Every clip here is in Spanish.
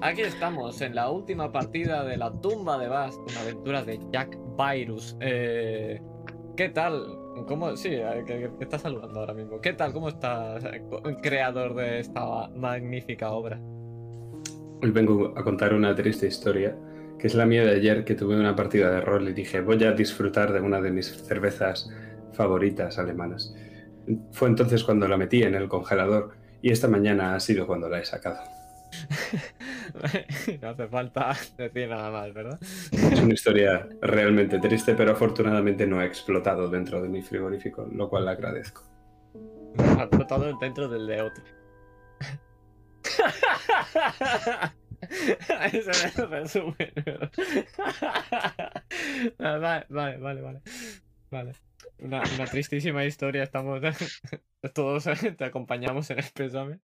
aquí estamos en la última partida de la tumba de Bast, una aventura de Jack Virus. Eh, ¿Qué tal? ¿Cómo? Sí, eh, que, estás saludando ahora mismo. ¿Qué tal? ¿Cómo estás, eh, creador de esta magnífica obra? Hoy vengo a contar una triste historia, que es la mía de ayer, que tuve una partida de rol y dije, voy a disfrutar de una de mis cervezas favoritas alemanas. Fue entonces cuando la metí en el congelador y esta mañana ha sido cuando la he sacado. no hace falta decir nada más, ¿verdad? Es una historia realmente triste, pero afortunadamente no ha explotado dentro de mi frigorífico, lo cual le agradezco. Ha explotado dentro del de otro. Ese es el resumen. Ah, vale, vale, vale, vale. Vale. Una, una tristísima historia. Estamos todos te acompañamos en el pésame.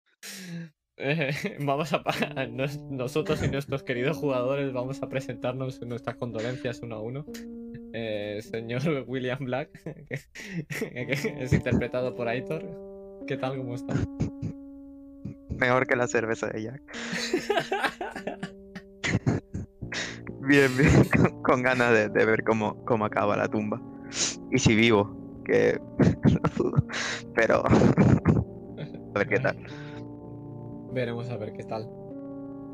Vamos a nos- nosotros y nuestros queridos jugadores vamos a presentarnos nuestras condolencias uno a uno. Eh, señor William Black, que, es interpretado por Aitor. ¿Qué tal? ¿Cómo está? Mejor que la cerveza de Jack. Bien, bien. Con, ganas de, ver cómo, cómo acaba la tumba. Y si vivo, que. Pero a ver qué tal. Veremos a ver qué tal.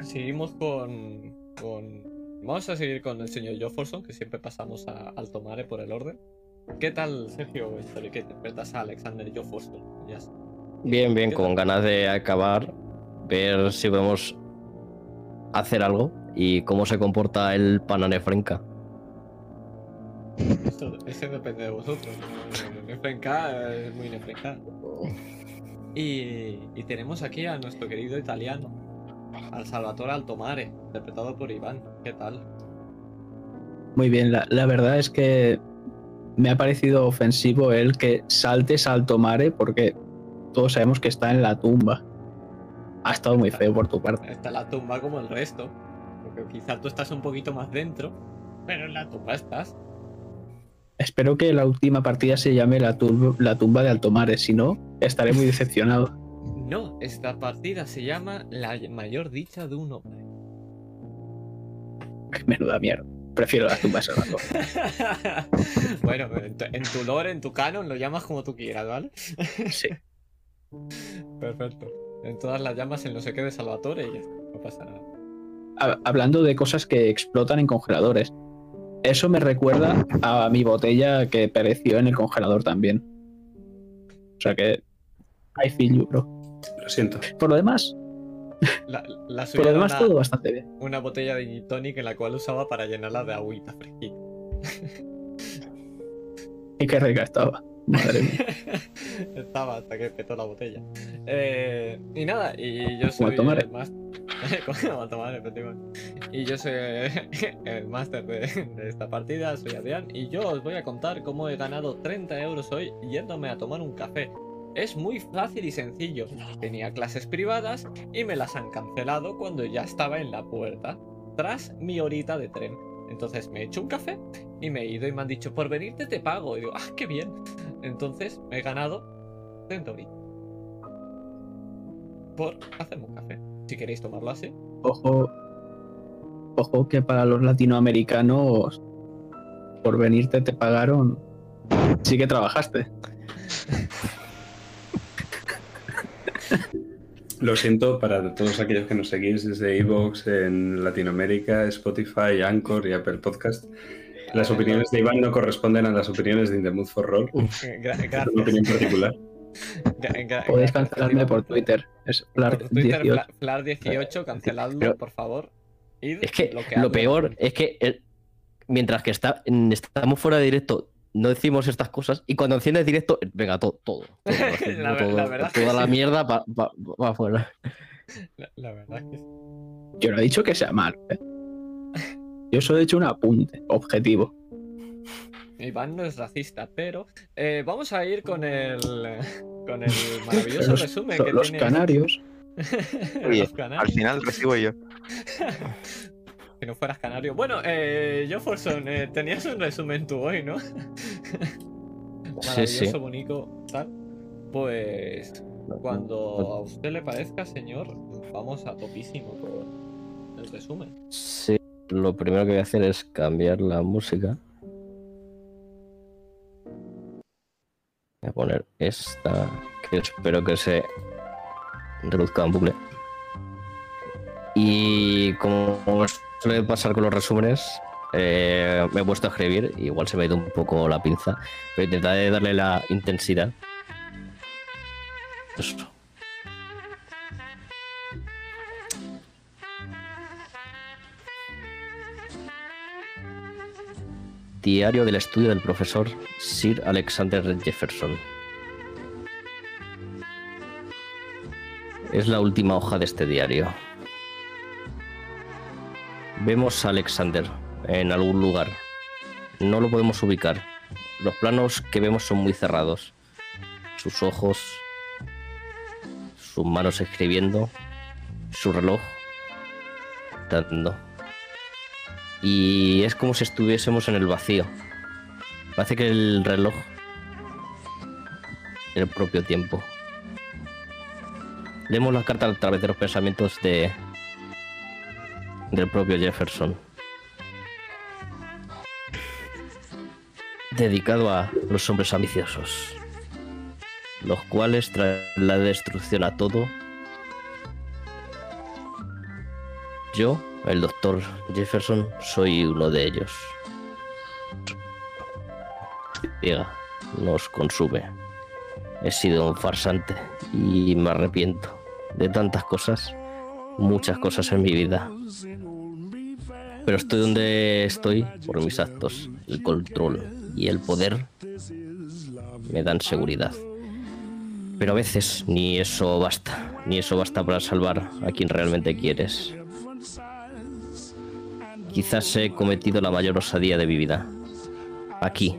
Seguimos con, con... Vamos a seguir con el señor Jofferson, que siempre pasamos a Alto Mare por el orden. ¿Qué tal, Sergio? Historia que interpretas a Alexander Jofferson. Ya. Bien, bien, ¿Qué con tal? ganas de acabar, ver si podemos hacer algo y cómo se comporta el Panane Frenka. Eso, ese depende de vosotros. Nefrenka es muy Nefrenka. Y, y tenemos aquí a nuestro querido italiano, al Salvatore Altomare, interpretado por Iván. ¿Qué tal? Muy bien, la, la verdad es que me ha parecido ofensivo el que saltes al tomare porque todos sabemos que está en la tumba. Ha estado muy feo por tu parte. Está la tumba como el resto. Porque quizá tú estás un poquito más dentro, pero en la tumba estás. Espero que la última partida se llame la, tumba de Altomare, si no, estaré muy decepcionado. No, esta partida se llama La mayor dicha de un hombre. Menuda mierda. Prefiero la tumba de Salvatore. bueno, en tu, en tu lore, en tu canon, lo llamas como tú quieras, ¿vale? Sí. Perfecto. En todas las llamas el no sé qué de Salvatore y ya está, no pasa nada. Ha- Hablando de cosas que explotan en congeladores. Eso me recuerda a mi botella que pereció en el congelador también. O sea que. I feel you, bro. Lo siento. Por lo demás, La, la por lo demás una, todo bastante bien. una botella de gin tonic en la cual usaba para llenarla de agüita fresquita. Y qué rica estaba. Madre mía. Estaba hasta que petó la botella. Eh, y nada, y yo soy el máster. Tomar, efectivamente. Y yo soy el máster de, de esta partida, soy Adrián, y yo os voy a contar cómo he ganado 30 euros hoy yéndome a tomar un café. Es muy fácil y sencillo. Tenía clases privadas y me las han cancelado cuando ya estaba en la puerta, tras mi horita de tren. Entonces me he hecho un café y me he ido y me han dicho, por venirte te pago. Y digo, ah, qué bien. Entonces me he ganado 30 euritos por hacerme un café. Si queréis tomarlo así. Ojo. Ojo que para los latinoamericanos. Por venirte te pagaron. Sí que trabajaste. Lo siento para todos aquellos que nos seguís desde Evox en Latinoamérica, Spotify, Anchor y Apple Podcast. Las opiniones de Iván no corresponden a las opiniones de In the Mood for Roll. Eh, gra- Es una opinión gracias. particular. Podéis gracias, cancelarme por. Twitter. Es Por Flar Twitter, 18. Fla- Flar18, canceladlo, Pero- por favor. Id, Es que lo peor es que el- mientras que está, estamos fuera de directo, no decimos estas cosas y cuando enciendes directo, venga, todo, todo. todo, La todo- la verdad toda que la sí. mierda para pa, pa afuera. La, la verdad es que sí. Yo no he dicho que sea malo. ¿eh? Yo solo he hecho un apunte objetivo. Iván no es racista, pero eh, vamos a ir con el con el maravilloso Los, resumen que los tiene canarios. Oye, los Al canarios. final recibo yo. Que no fueras canario. Bueno, eh, Jefferson, eh, tenías un resumen tú hoy, ¿no? Sí, Maravilloso, sí. bonito, tal. Pues cuando a usted le parezca, señor, vamos a topísimo con, resumen. Sí, lo primero que voy a hacer es cambiar la música. Voy a poner esta, que espero que se reduzca en bucle. Y como suele pasar con los resúmenes, eh, me he puesto a escribir, igual se me ha ido un poco la pinza, pero intentaré darle la intensidad. Eso. Diario del estudio del profesor Sir Alexander Jefferson. Es la última hoja de este diario. Vemos a Alexander en algún lugar. No lo podemos ubicar. Los planos que vemos son muy cerrados. Sus ojos, sus manos escribiendo, su reloj dando. Y es como si estuviésemos en el vacío. Parece que el reloj el propio tiempo. Leemos la carta a través de los pensamientos de del propio Jefferson. Dedicado a los hombres ambiciosos, los cuales traen la destrucción a todo. Yo, el doctor Jefferson, soy uno de ellos. Ciega, nos consume. He sido un farsante y me arrepiento de tantas cosas, muchas cosas en mi vida. Pero estoy donde estoy por mis actos, el control y el poder me dan seguridad. Pero a veces ni eso basta, ni eso basta para salvar a quien realmente quieres. Quizás he cometido la mayor osadía de mi vida. Aquí,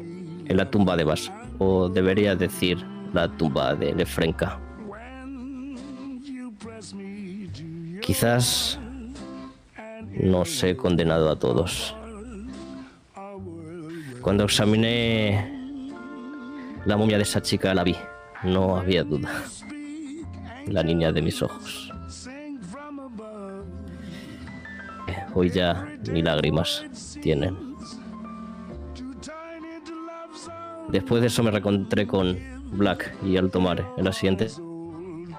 en la tumba de Bas, o debería decir la tumba de Lefrenka. Quizás nos he condenado a todos. Cuando examiné la momia de esa chica la vi, no había duda. La niña de mis ojos. Hoy ya ni lágrimas tienen. Después de eso me reencontré con Black y Alto Mare en la siguiente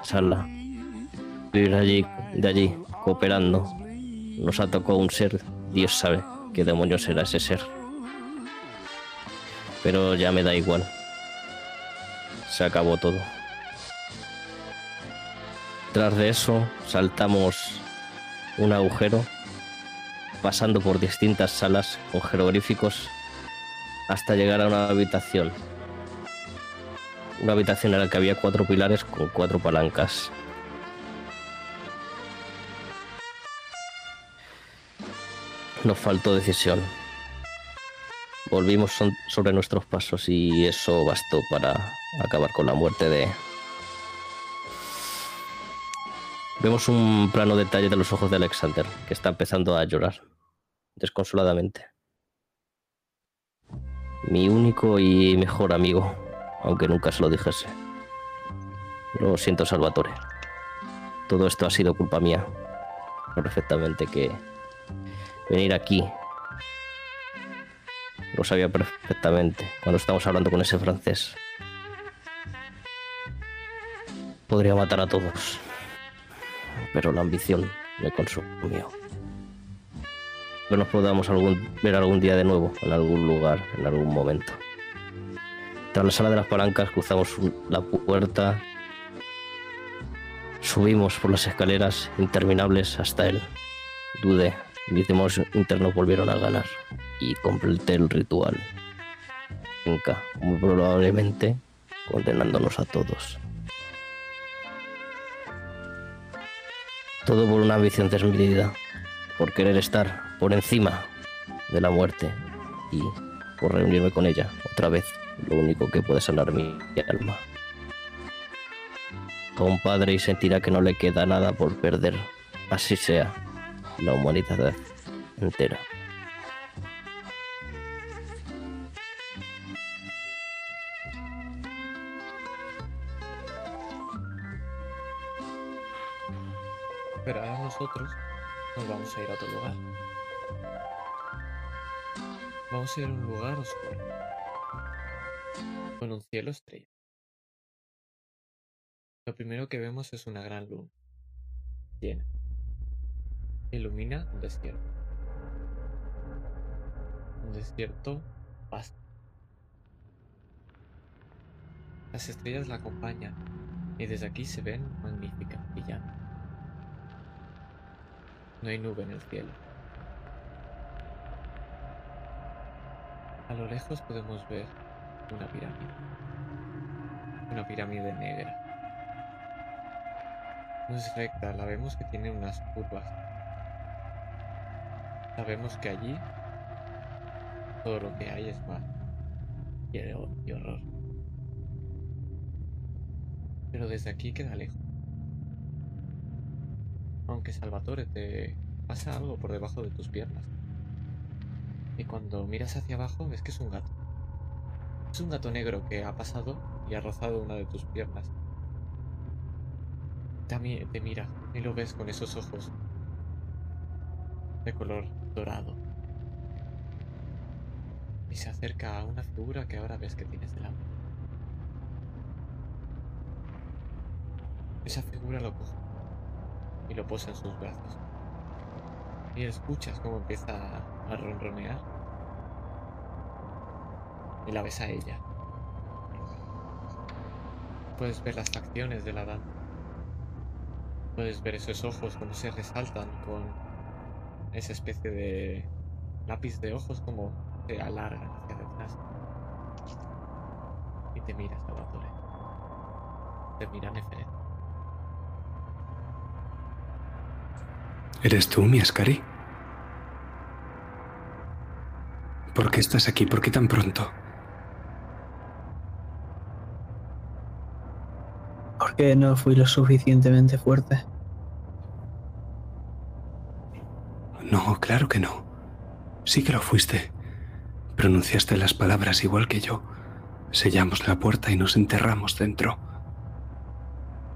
sala. Ir allí, de allí, cooperando. Nos atacó un ser, Dios sabe qué demonios era ese ser. Pero ya me da igual. Se acabó todo. Tras de eso, saltamos un agujero, pasando por distintas salas con jeroglíficos hasta llegar a una habitación. Una habitación en la que había cuatro pilares con cuatro palancas. Nos faltó decisión. Volvimos sobre nuestros pasos y eso bastó para acabar con la muerte de... Vemos un plano detalle de los ojos de Alexander, que está empezando a llorar, desconsoladamente. Mi único y mejor amigo, aunque nunca se lo dijese. Lo siento, Salvatore. Todo esto ha sido culpa mía. Perfectamente que venir aquí. Lo sabía perfectamente cuando estábamos hablando con ese francés. Podría matar a todos. Pero la ambición me consumió. Que nos podamos ver algún día de nuevo, en algún lugar, en algún momento. Tras la sala de las palancas cruzamos la puerta, subimos por las escaleras interminables hasta él. Dudé, mis demonios internos volvieron a ganar y completé el ritual. Inca, muy probablemente condenándonos a todos. Todo por una ambición desmedida, por querer estar por encima de la muerte y por reunirme con ella otra vez, lo único que puede sanar mi alma. A un padre y sentirá que no le queda nada por perder, así sea la humanidad entera. Pero ahora nosotros nos vamos a ir a otro lugar. Vamos a ir a un lugar oscuro. Con un cielo estrellado. Lo primero que vemos es una gran luna. Llena. Ilumina un desierto. Un desierto vasto. Las estrellas la acompañan y desde aquí se ven magníficas, brillando. No hay nube en el cielo. A lo lejos podemos ver una pirámide. Una pirámide negra. No es recta, la vemos que tiene unas curvas. Sabemos que allí todo lo que hay es mal y, horror. Pero desde aquí queda lejos. Aunque Salvatore te pasa algo por debajo de tus piernas. Y cuando miras hacia abajo ves que es un gato. Es un gato negro que ha pasado y ha rozado una de tus piernas. También te mira y lo ves con esos ojos de color dorado. Y se acerca a una figura que ahora ves que tienes delante. Esa figura lo coge y lo posa en sus brazos. Y escuchas cómo empieza a ronronear. Y la ves a ella. Puedes ver las facciones de la dama. Puedes ver esos ojos cuando se resaltan con esa especie de lápiz de ojos como se alargan hacia detrás. Y te mira, Salvatore. Te mira Neferet. ¿Eres tú, mi Ascari? ¿Por qué estás aquí? ¿Por qué tan pronto? ¿Por qué no fui lo suficientemente fuerte? No, claro que no. Sí que lo fuiste. Pronunciaste las palabras igual que yo. Sellamos la puerta y nos enterramos dentro.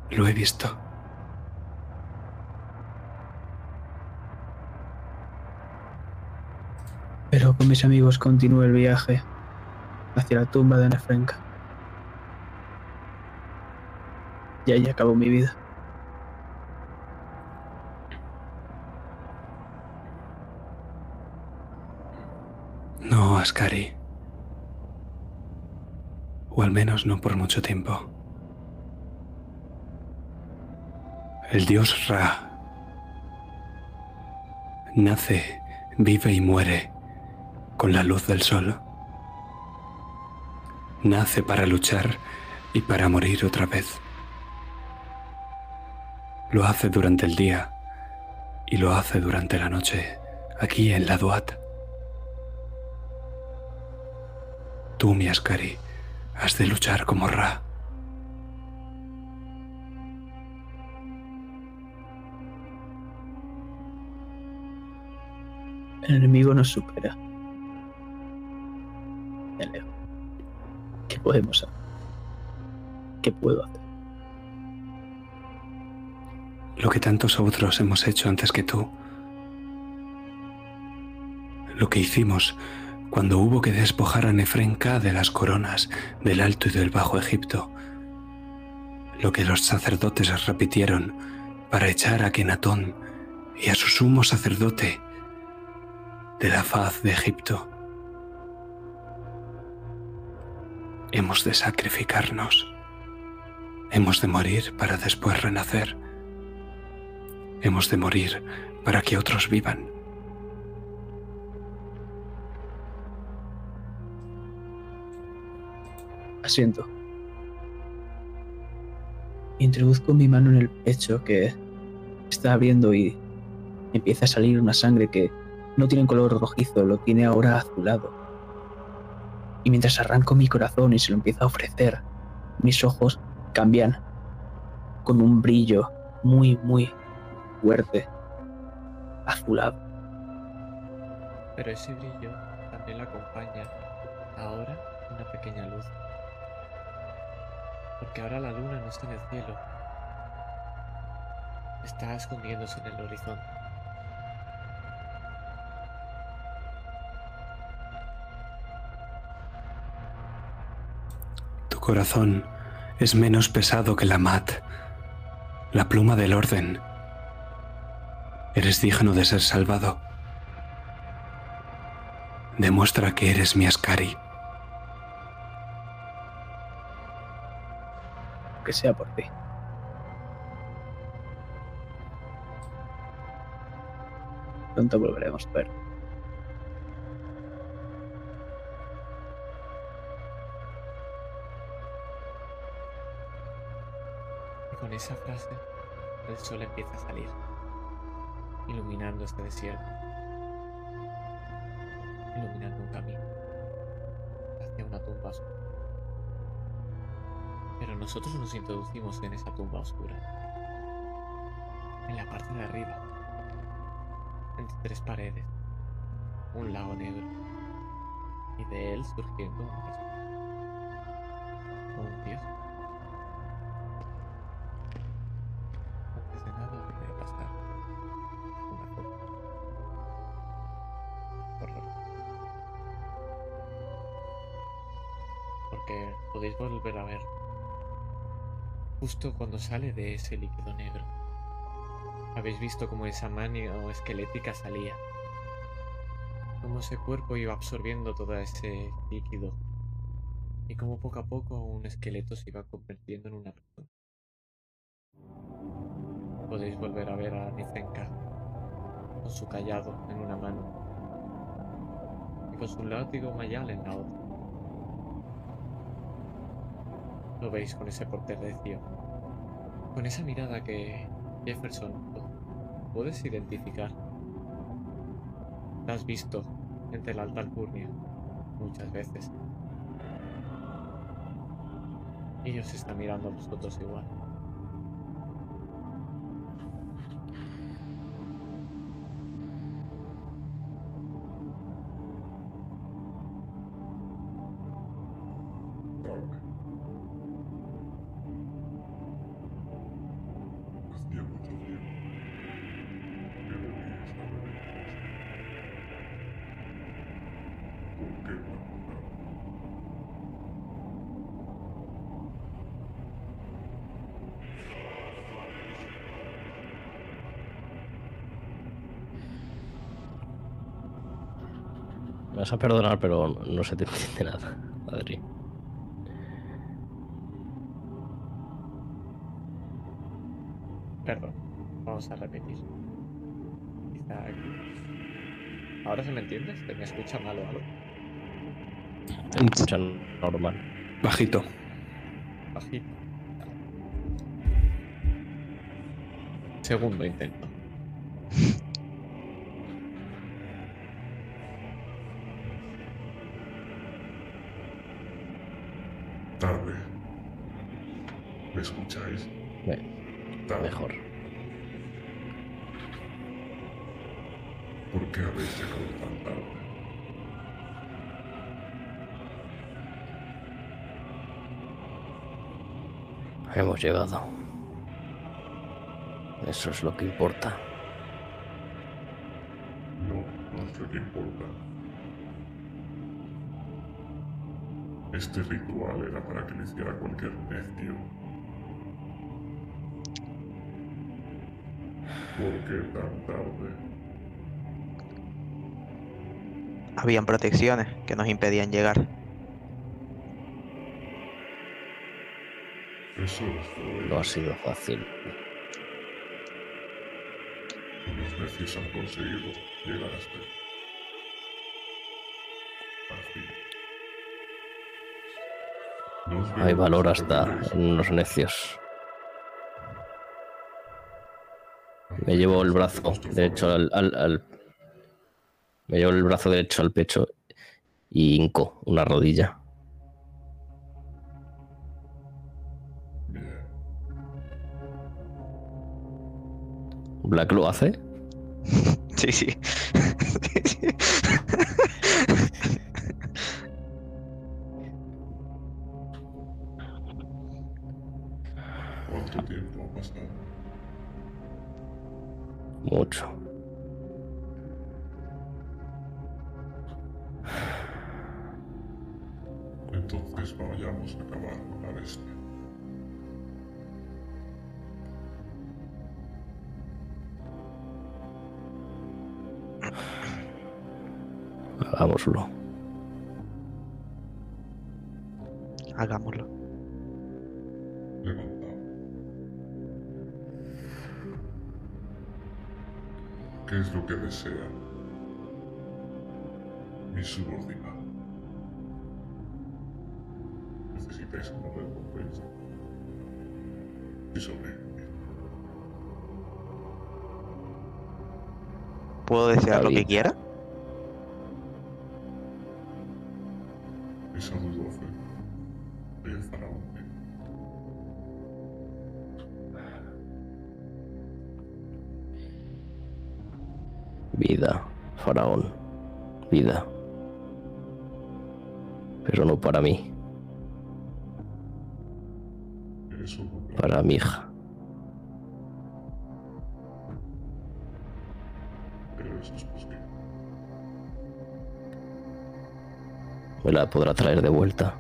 Lo he visto. Pero con mis amigos continué el viaje hacia la tumba de Nefrenka. Y ahí acabó mi vida. No, Ascari. O al menos no por mucho tiempo. El dios Ra nace, vive y muere con la luz del sol. Nace para luchar y para morir otra vez. Lo hace durante el día y lo hace durante la noche, aquí en la Duat. Tú, mi Ascari, has de luchar como Ra. El enemigo nos supera. ¿Qué podemos hacer? ¿Qué puedo hacer? Lo que tantos otros hemos hecho antes que tú. Lo que hicimos cuando hubo que despojar a Nefrenka de las coronas del Alto y del Bajo Egipto. Lo que los sacerdotes repitieron para echar a Kenatón y a su sumo sacerdote de la faz de Egipto. Hemos de sacrificarnos. Hemos de morir para después renacer. Hemos de morir para que otros vivan. Asiento. Introduzco mi mano en el pecho que está abriendo y empieza a salir una sangre que no tiene color rojizo, lo tiene ahora azulado. Y mientras arranco mi corazón y se lo empiezo a ofrecer, mis ojos cambian con un brillo muy, muy fuerte, azulado. Pero ese brillo también lo acompaña ahora una pequeña luz porque ahora la luna no está en el cielo. Está escondiéndose en el horizonte. Tu corazón es menos pesado que la mat, la pluma del orden. Eres digno de ser salvado. Demuestra que eres mi Ascari. Que sea por ti. Pronto volveremos a ver. Y con esa frase, el sol empieza a salir, iluminando este desierto, iluminando un camino hacia una tumba oscura. Pero nosotros nos introducimos en esa tumba oscura, en la parte de arriba, entre tres paredes, un lago negro, y de él surgiendo un mismo, un dios. Justo cuando sale de ese líquido negro. Habéis visto cómo esa mano esquelética salía. Cómo ese cuerpo iba absorbiendo todo ese líquido. Y cómo poco a poco un esqueleto se iba convirtiendo en una persona. Podéis volver a ver a Nizenka con su callado en una mano y con su látigo mayal en la otra. Lo veis con ese porterrecio, con esa mirada que Jefferson puedes identificar. La has visto entre la alta alcurnia muchas veces. Y os está mirando a vosotros igual. Vas a perdonar, pero no se te entiende nada, Adri. Perdón, vamos a repetir. Quizá aquí. ¿Ahora se me entiende? ¿Se me escucha mal o algo? Te escuchan normal. Bajito. Bajito. Segundo intento. ¿Me escucháis? Mejor. ¿Por qué habéis llegado tan tarde? Hemos llegado. Eso es lo que importa. No, no es lo que importa. Este ritual era para que lo hiciera cualquier necio. ¿Por qué tan tarde? Habían protecciones que nos impedían llegar. Eso fue. No ha sido fácil. Los necios han conseguido llegar hasta aquí. Os veo Hay valor hasta en unos necios. Me llevo el brazo derecho al, al- Me llevo el brazo derecho al pecho y hinco una rodilla. ¿Black lo hace? Sí, sí. Y sobrevivir. ¿Puedo desear lo que quiera? Esa doce del faraón. Vida, faraón. Vida. Pero no para mí, para mi hija. Me la podrá traer de vuelta.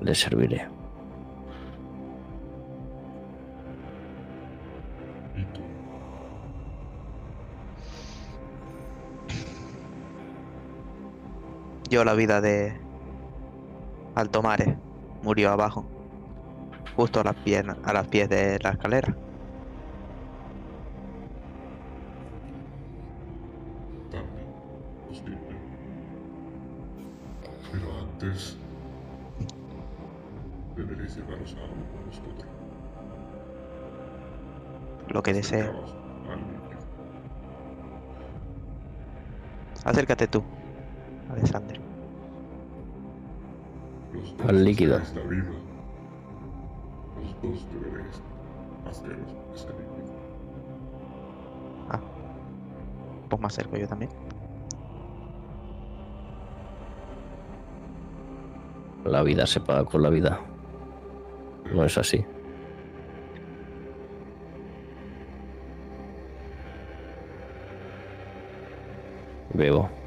Le serviré. Yo la vida de Altomare murió abajo, justo a las pies, a las pies de la escalera. También posible. Pero antes deberéis llegaros a algo con vosotros. Lo que líquido. Acércate tú, Dos líquido. deseáis la vida. Los dos deberéis haceros ese líquido. Ah. Pues me acerco yo también. La vida se paga con la vida. No es así. Bebo.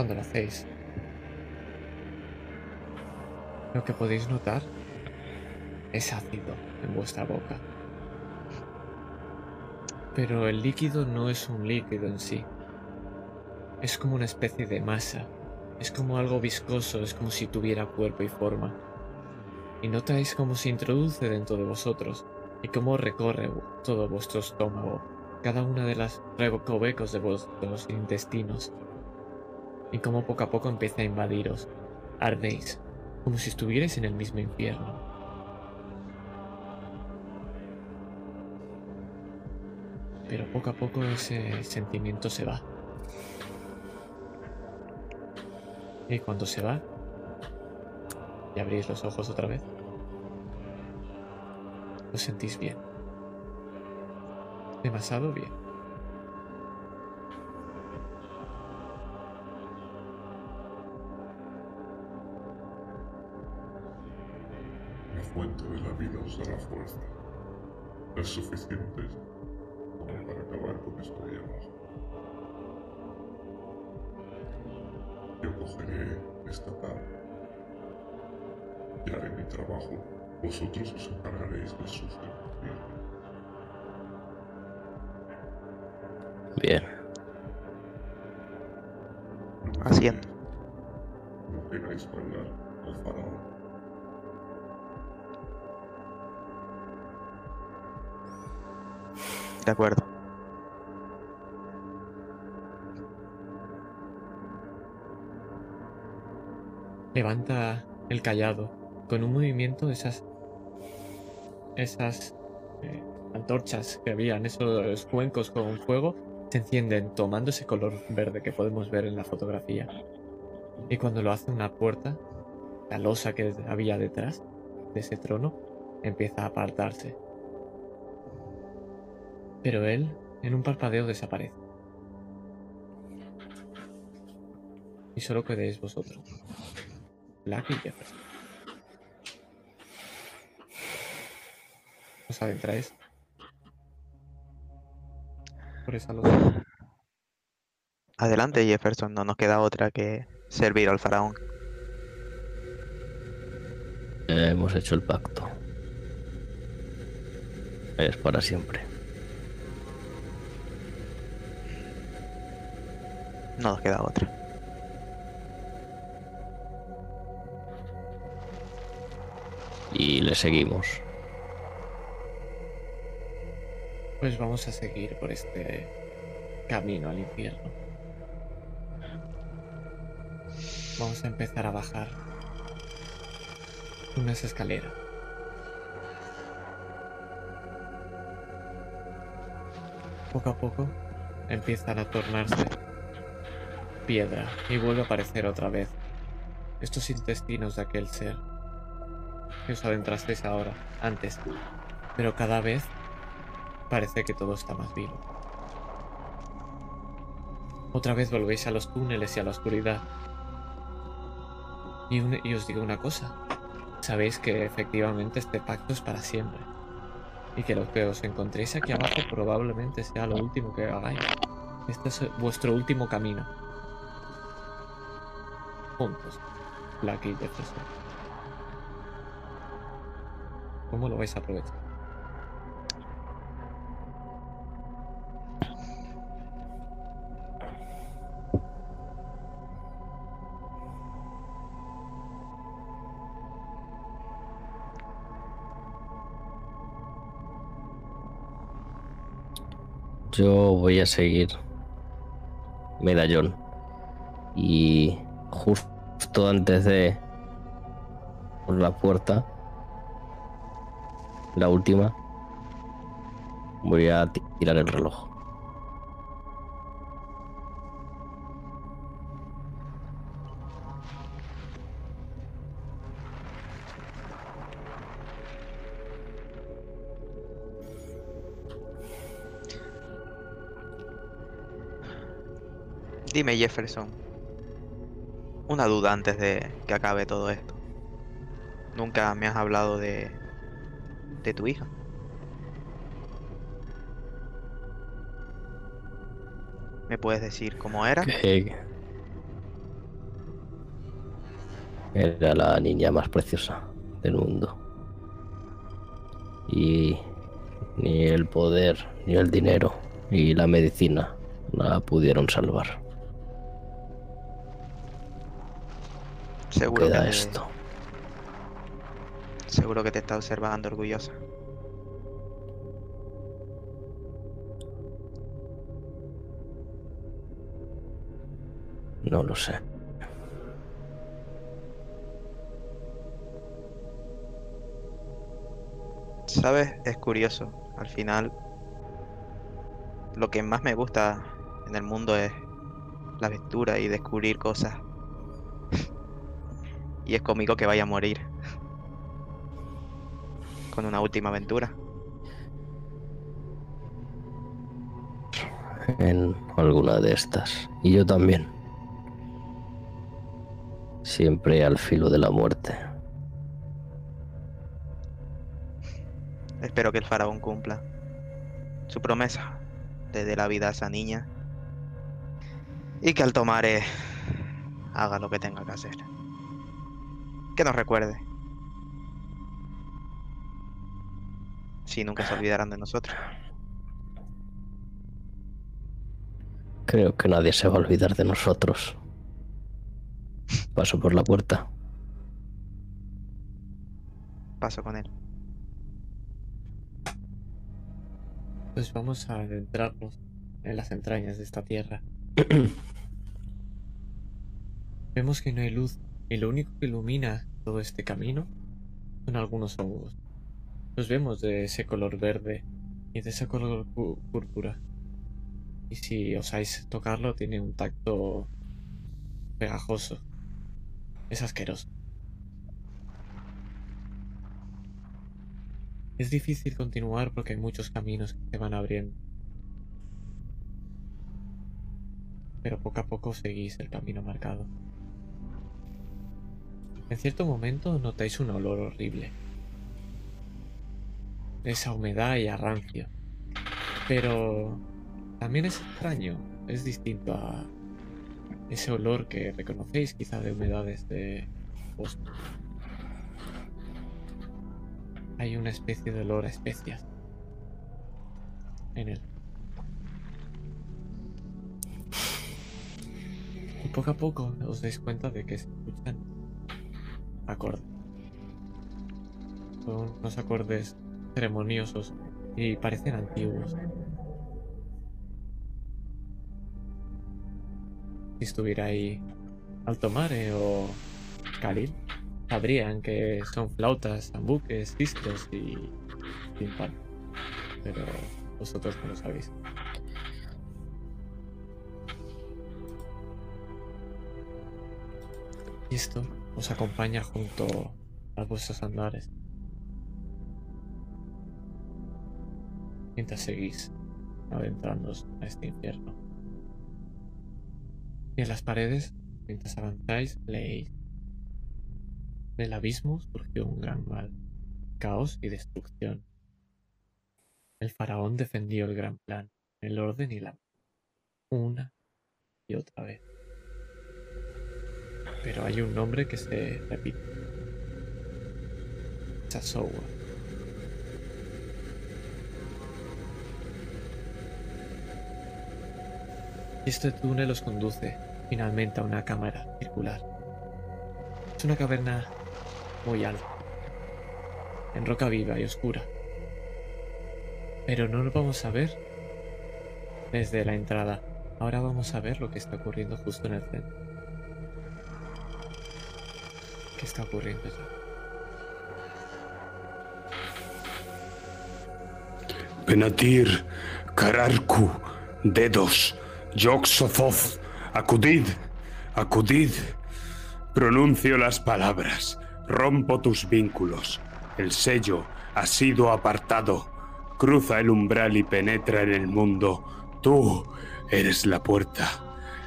Cuando lo hacéis, lo que podéis notar es ácido en vuestra boca. Pero el líquido no es un líquido en sí. Es como una especie de masa. Es como algo viscoso, es como si tuviera cuerpo y forma. Y notáis cómo se introduce dentro de vosotros y cómo recorre todo vuestro estómago, cada una de las recovecos de vuestros intestinos y cómo poco a poco empieza a invadiros. Ardéis, como si estuvierais en el mismo infierno. Pero poco a poco ese sentimiento se va. Y cuando se va, y abrís los ojos otra vez, os sentís bien. Demasiado bien. Dará fuerza. Es suficiente como para acabar con esto ahí abajo. Yo cogeré esta tarde y haré mi trabajo. Vosotros os encargaréis de sustituirme. Bien. Haciendo. No queráis bailar al faraón. De acuerdo. levanta el callado. Con un movimiento de esas esas eh, antorchas que habían esos cuencos con fuego se encienden tomando ese color verde que podemos ver en la fotografía. Y cuando lo hace una puerta la losa que había detrás de ese trono empieza a apartarse pero él en un parpadeo desaparece y solo quedéis vosotros Black y Jefferson. ¿Os adentráis? Por esa luz. Adelante, Jefferson, no nos queda otra que servir al faraón. Hemos hecho el pacto. Es para siempre. No nos queda otra. Y le seguimos. Pues vamos a seguir por este camino al infierno. Vamos a empezar a bajar unas escaleras. Poco a poco empiezan a tornarse piedra y vuelve a aparecer otra vez estos intestinos de aquel ser que os adentrasteis ahora, antes. Pero cada vez parece que todo está más vivo. Otra vez volvéis a los túneles y a la oscuridad. Y, y os digo una cosa. Sabéis que efectivamente este pacto es para siempre. Y que lo que os encontréis aquí abajo probablemente sea lo último que hagáis. Este es vuestro último camino. Juntos. Black y Jefferson. ¿Cómo lo vais a aprovechar? Yo voy a seguir medallón. Y justo antes de por la puerta, la última, voy a tirar el reloj. Dime, Jefferson. Una duda antes de que acabe todo esto. Nunca me has hablado de. de tu hija. ¿Me puedes decir cómo era? Que era la niña más preciosa del mundo. Y ni el poder, ni el dinero, ni la medicina la pudieron salvar. Seguro que, Queda te, esto. seguro que te está observando orgullosa. No lo sé. ¿Sabes? Es curioso. Al final, lo que más me gusta en el mundo es la aventura y descubrir cosas. Y es cómico que vaya a morir. Con una última aventura. En alguna de estas. Y yo también. Siempre al filo de la muerte. Espero que el faraón cumpla su promesa de de la vida a esa niña. Y que Altomare haga lo que tenga que hacer. Que nos recuerde. Si nunca se olvidarán de nosotros. Creo que nadie se va a olvidar de nosotros. Paso por la puerta. Paso con él. Pues vamos a adentrarnos en las entrañas de esta tierra. Vemos que no hay luz y lo único que ilumina todo este camino son algunos hongos. Los vemos de ese color verde y de ese color pu- púrpura. Y si osáis tocarlo tiene un tacto pegajoso. Es asqueroso. Es difícil continuar porque hay muchos caminos que se van abriendo. Pero poco a poco seguís el camino marcado. En cierto momento notáis un olor horrible. Esa humedad y a rancio. Pero también es extraño, es distinto a ese olor que reconocéis quizá de humedades de bosque. Hay una especie de olor a especias en él. Y poco a poco os dais cuenta de que se escuchan acordes. Son unos acordes ceremoniosos y parecen antiguos. Si estuviera ahí Altomare o Khalil, sabrían que son flautas, zambuques, discos y timpán. Pero vosotros no lo sabéis. Y esto os acompaña junto a vuestros andares. Mientras seguís adentrándoos a este infierno. Y en las paredes, mientras avanzáis, leéis. Del abismo surgió un gran mal, caos y destrucción. El faraón defendió el gran plan, el orden y la una y otra vez. Pero hay un nombre que se repite. Sasowa. Este túnel os conduce finalmente a una cámara circular. Es una caverna muy alta, en roca viva y oscura. Pero no lo vamos a ver desde la entrada. Ahora vamos a ver lo que está ocurriendo justo en el centro. ¿Qué está ocurriendo ya? Benatir, Kararku, Dedos, Yoxozoz, acudid, acudid. Pronuncio las palabras, rompo tus vínculos. El sello ha sido apartado. Cruza el umbral y penetra en el mundo. Tú eres la puerta.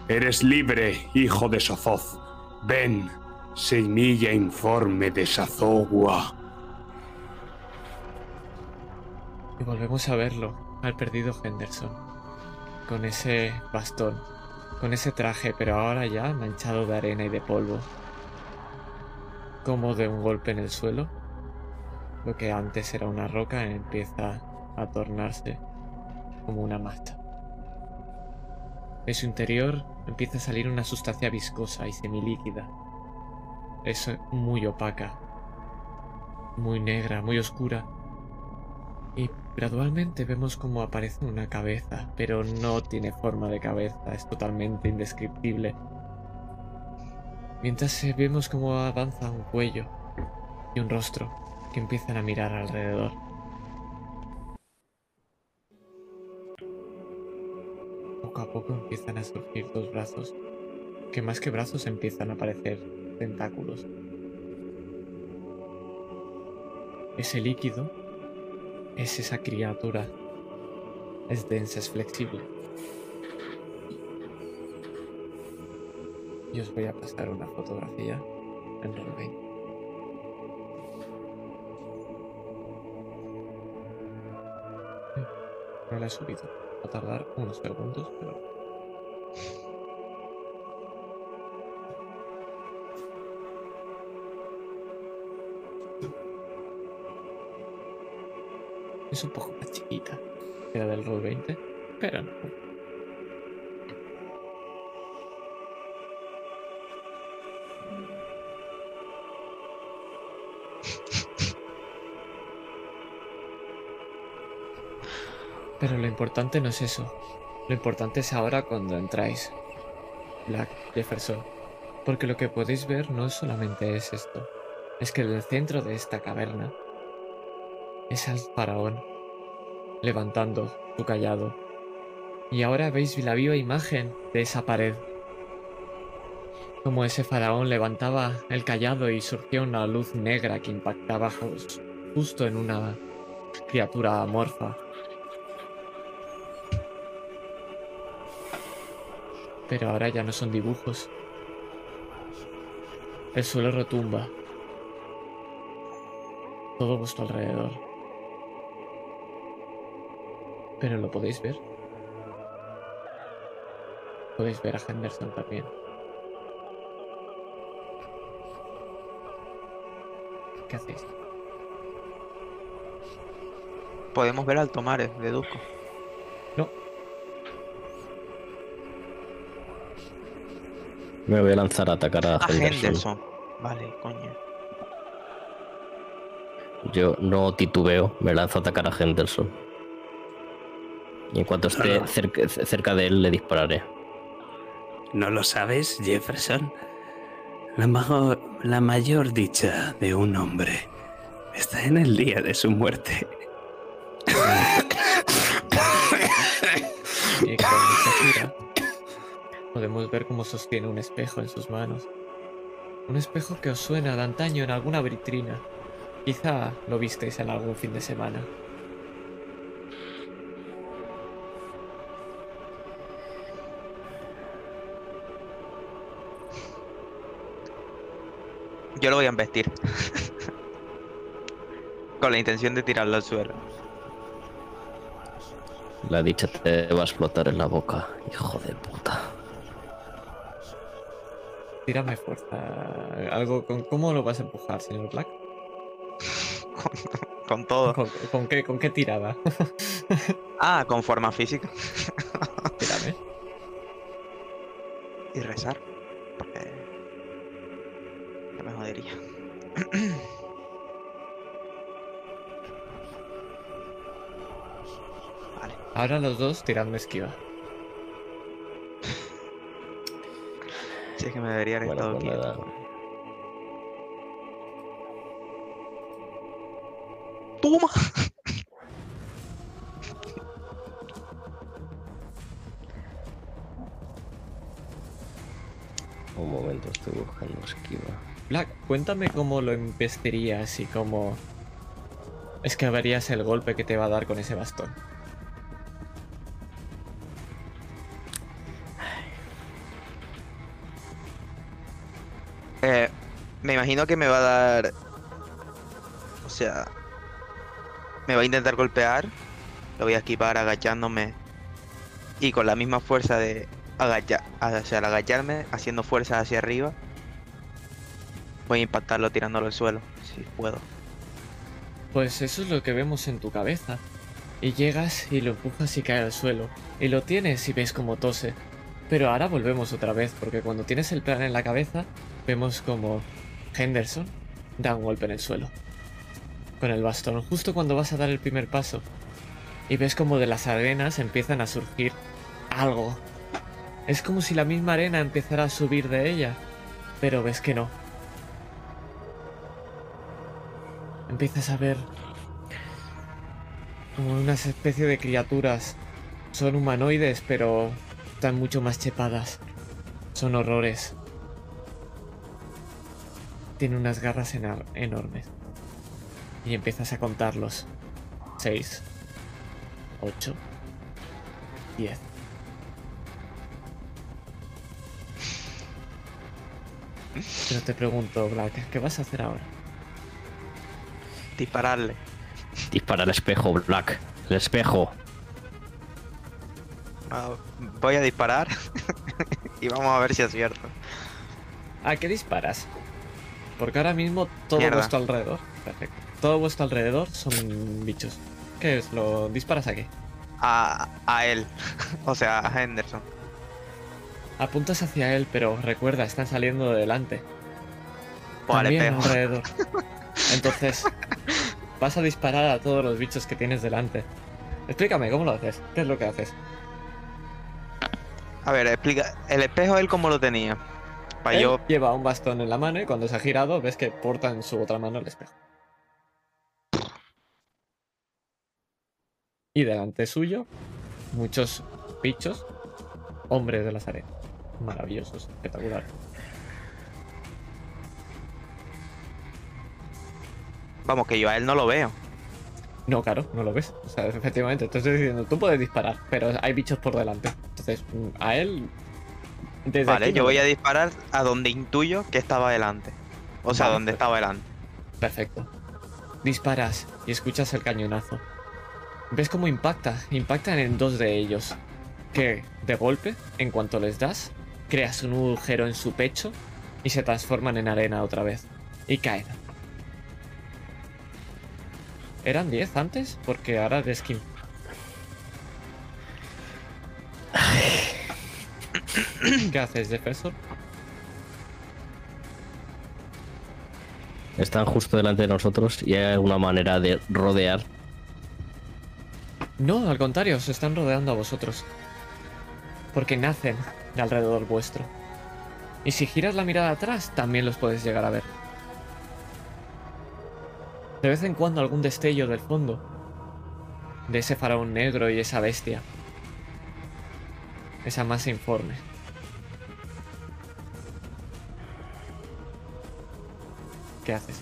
Eres libre, hijo de Sozoz. Ven, semilla informe de Sazogua. Y volvemos a verlo, al perdido Henderson. Con ese bastón, con ese traje, pero ahora ya manchado de arena y de polvo. Como de un golpe en el suelo, lo que antes era una roca empieza a tornarse como una masa. De su interior empieza a salir una sustancia viscosa y semilíquida. Es muy opaca, muy negra, muy oscura. Y gradualmente vemos cómo aparece una cabeza, pero no tiene forma de cabeza, es totalmente indescriptible. Mientras eh, vemos cómo avanza un cuello y un rostro que empiezan a mirar alrededor. Poco a poco empiezan a surgir dos brazos, que más que brazos empiezan a aparecer tentáculos. Ese líquido es esa criatura. Es densa, es flexible. Y os voy a pasar una fotografía en Roll20. No la he subido. Va a tardar unos segundos, pero. Es un poco más chiquita que la del Roll 20, pero no. Pero lo importante no es eso. Lo importante es ahora cuando entráis. Black Jefferson. Porque lo que podéis ver no solamente es esto. Es que en el centro de esta caverna es al faraón levantando su callado. Y ahora veis la viva imagen de esa pared. Como ese faraón levantaba el callado y surgía una luz negra que impactaba jus- justo en una criatura amorfa. Pero ahora ya no son dibujos. El suelo retumba. Todo vuestro alrededor. Pero lo podéis ver. Podéis ver a Henderson también. ¿Qué hacéis? Podemos ver al Tomares, deduzco. No, Me voy a lanzar a atacar a Ah, Henderson. Henderson. Vale, coño. Yo no titubeo, me lanzo a atacar a Henderson. Y en cuanto esté cerca, cerca de él, le dispararé. ¿No lo sabes, Jefferson? La, mago- la mayor dicha de un hombre está en el día de su muerte. y gira podemos ver cómo sostiene un espejo en sus manos. Un espejo que os suena de antaño en alguna vitrina. Quizá lo visteis en algún fin de semana. Yo lo voy a embestir. Con la intención de tirarlo al suelo. La dicha te va a explotar en la boca, hijo de puta. Tírame fuerza. Algo con cómo lo vas a empujar, señor Black. Con, con todo. ¿Con, con qué con qué tirada? Ah, con forma física. Tírame. Y rezar. Ahora los dos tiradme esquiva. Si es que me debería haber Bueno, estado nada. quieto. ¡Toma! Un momento, estoy buscando esquiva. Black, cuéntame cómo lo embestirías y cómo esquivarías el golpe que te va a dar con ese bastón. Me imagino que me va a dar. O sea. Me va a intentar golpear. Lo voy a esquivar agachándome. Y con la misma fuerza de agachar. O sea, al agacharme, haciendo fuerza hacia arriba. Voy a impactarlo tirándolo al suelo. Si puedo. Pues eso es lo que vemos en tu cabeza. Y llegas y lo empujas y cae al suelo. Y lo tienes y ves como tose. Pero ahora volvemos otra vez, porque cuando tienes el plan en la cabeza, vemos como Henderson da un golpe en el suelo. Con el bastón, justo cuando vas a dar el primer paso. Y ves como de las arenas empiezan a surgir algo. Es como si la misma arena empezara a subir de ella. Pero ves que no. Empiezas a ver como una especie de criaturas. Son humanoides, pero están mucho más chepadas. Son horrores. Tienen unas garras enormes. Y empiezas a contarlos. 6, 8, 10. Pero te pregunto, Black, ¿qué vas a hacer ahora? Dispararle. Dispara el espejo, Black. El espejo. Ah, voy a disparar. y vamos a ver si acierto. ¿A qué disparas? Porque ahora mismo todo Mierda. vuestro alrededor. Perfecto. Todo vuestro alrededor son bichos. ¿Qué es? ¿Lo disparas a qué? A, a él. o sea, a Henderson. Apuntas hacia él, pero recuerda, están saliendo de delante. O al También espejo. alrededor. Entonces, vas a disparar a todos los bichos que tienes delante. Explícame, ¿cómo lo haces? ¿Qué es lo que haces? A ver, explica. El espejo él cómo lo tenía. Para Él yo. lleva un bastón en la mano y cuando se ha girado ves que porta en su otra mano el espejo. Y delante suyo, muchos bichos, hombres de las arenas. Maravillosos, espectacular. Vamos, que yo a él no lo veo. No, claro, no lo ves. O sea, efectivamente, te estoy diciendo, tú puedes disparar, pero hay bichos por delante. Entonces, a él. Desde Vale, aquí yo no voy a disparar a donde intuyo que estaba delante. O sea, Vale, donde estaba el antes. Perfecto. Disparas y escuchas el cañonazo. Ves cómo impacta. Impactan en dos de ellos. Que, de golpe, en cuanto les das, creas un agujero en su pecho y se transforman en arena otra vez. Y caen. ¿Eran 10 antes? Porque ahora de skin. ¿Qué haces, Jefferson? Están justo delante de nosotros y hay alguna manera de rodear. No, al contrario, se están rodeando a vosotros. Porque nacen de alrededor vuestro. Y si giras la mirada atrás, también los puedes llegar a ver. De vez en cuando algún destello del fondo. De ese faraón negro y esa bestia. Esa masa informe. ¿Qué haces?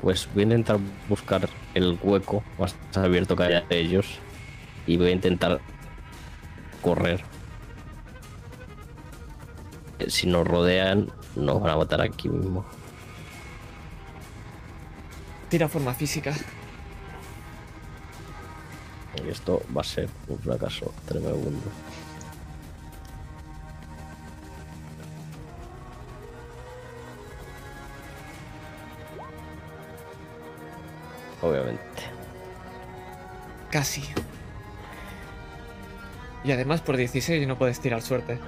Pues voy a intentar buscar el hueco más abierto que haya de ellos y voy a intentar correr. Eh, Si nos rodean, nos van a matar aquí mismo. Tira forma física. Y esto va a ser un fracaso tremendo. Obviamente. Casi. Y además por 16 no puedes tirar suerte.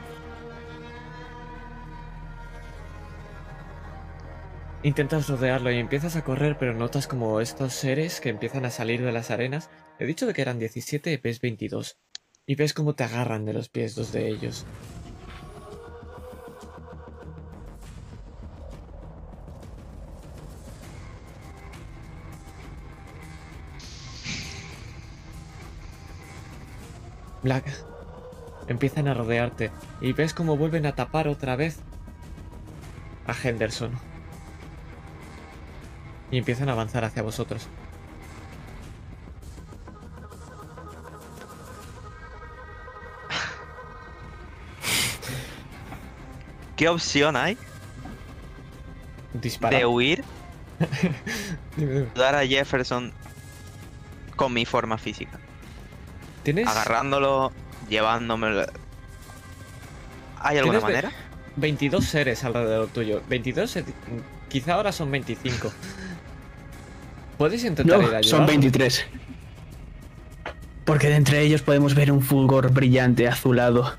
Intentas rodearlo y empiezas a correr, pero notas como estos seres que empiezan a salir de las arenas. He dicho de que eran 17, ves 22. Y ves cómo te agarran de los pies dos de ellos. Black. Empiezan a rodearte y ves cómo vuelven a tapar otra vez a Henderson. Y empiezan a avanzar hacia vosotros. ¿Qué opción hay Dispara. de huir, dar a Jefferson con mi forma física? ¿Tienes Agarrándolo, llevándome. ¿Hay alguna ¿Tienes ve- manera? 22 seres alrededor tuyo? 22, eh, quizá ahora son 25. ¿Puedes intentar ir a son ayudarlo? 23. Porque de entre ellos podemos ver un fulgor brillante azulado,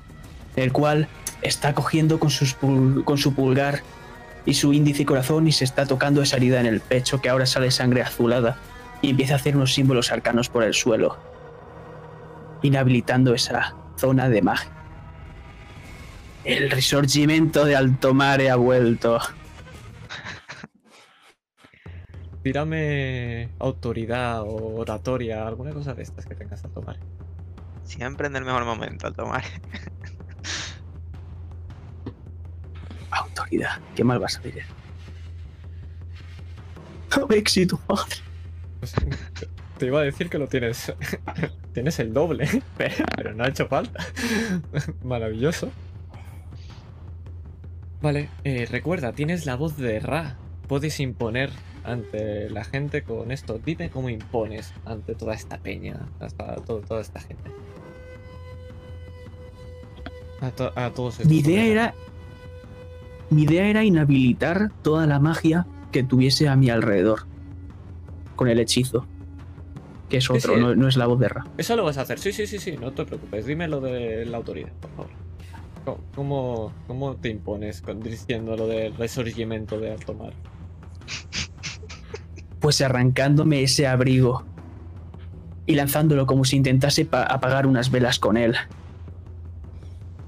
el cual está cogiendo con, sus pul- con su pulgar y su índice y corazón y se está tocando esa herida en el pecho que ahora sale sangre azulada y empieza a hacer unos símbolos arcanos por el suelo, inhabilitando esa zona de magia. El resurgimiento de Altomare ha vuelto. Tírame autoridad o oratoria, alguna cosa de estas que tengas a tomar. Siempre en el mejor momento al tomar. Autoridad. ¿Qué mal vas a salir? Éxito, madre. Pues, te iba a decir que lo tienes. tienes el doble, pero, pero no ha hecho falta. Maravilloso. Vale, eh, recuerda, tienes la voz de Ra. Puedes imponer ante la gente con esto. Dime cómo impones ante toda esta peña, hasta to- toda esta gente. A, to- a todos estos Mi idea era. Mi idea era inhabilitar toda la magia que tuviese a mi alrededor. Con el hechizo. Que es otro, sí. No, no es la voz de Ra. Eso lo vas a hacer, sí, sí, sí, sí, no te preocupes. Dime lo de la autoridad, por favor. ¿Cómo- ¿Cómo, cómo te impones con- diciendo lo del resurgimiento de Alto Mar? Pues arrancándome ese abrigo. Y lanzándolo como si intentase pa- apagar unas velas con él.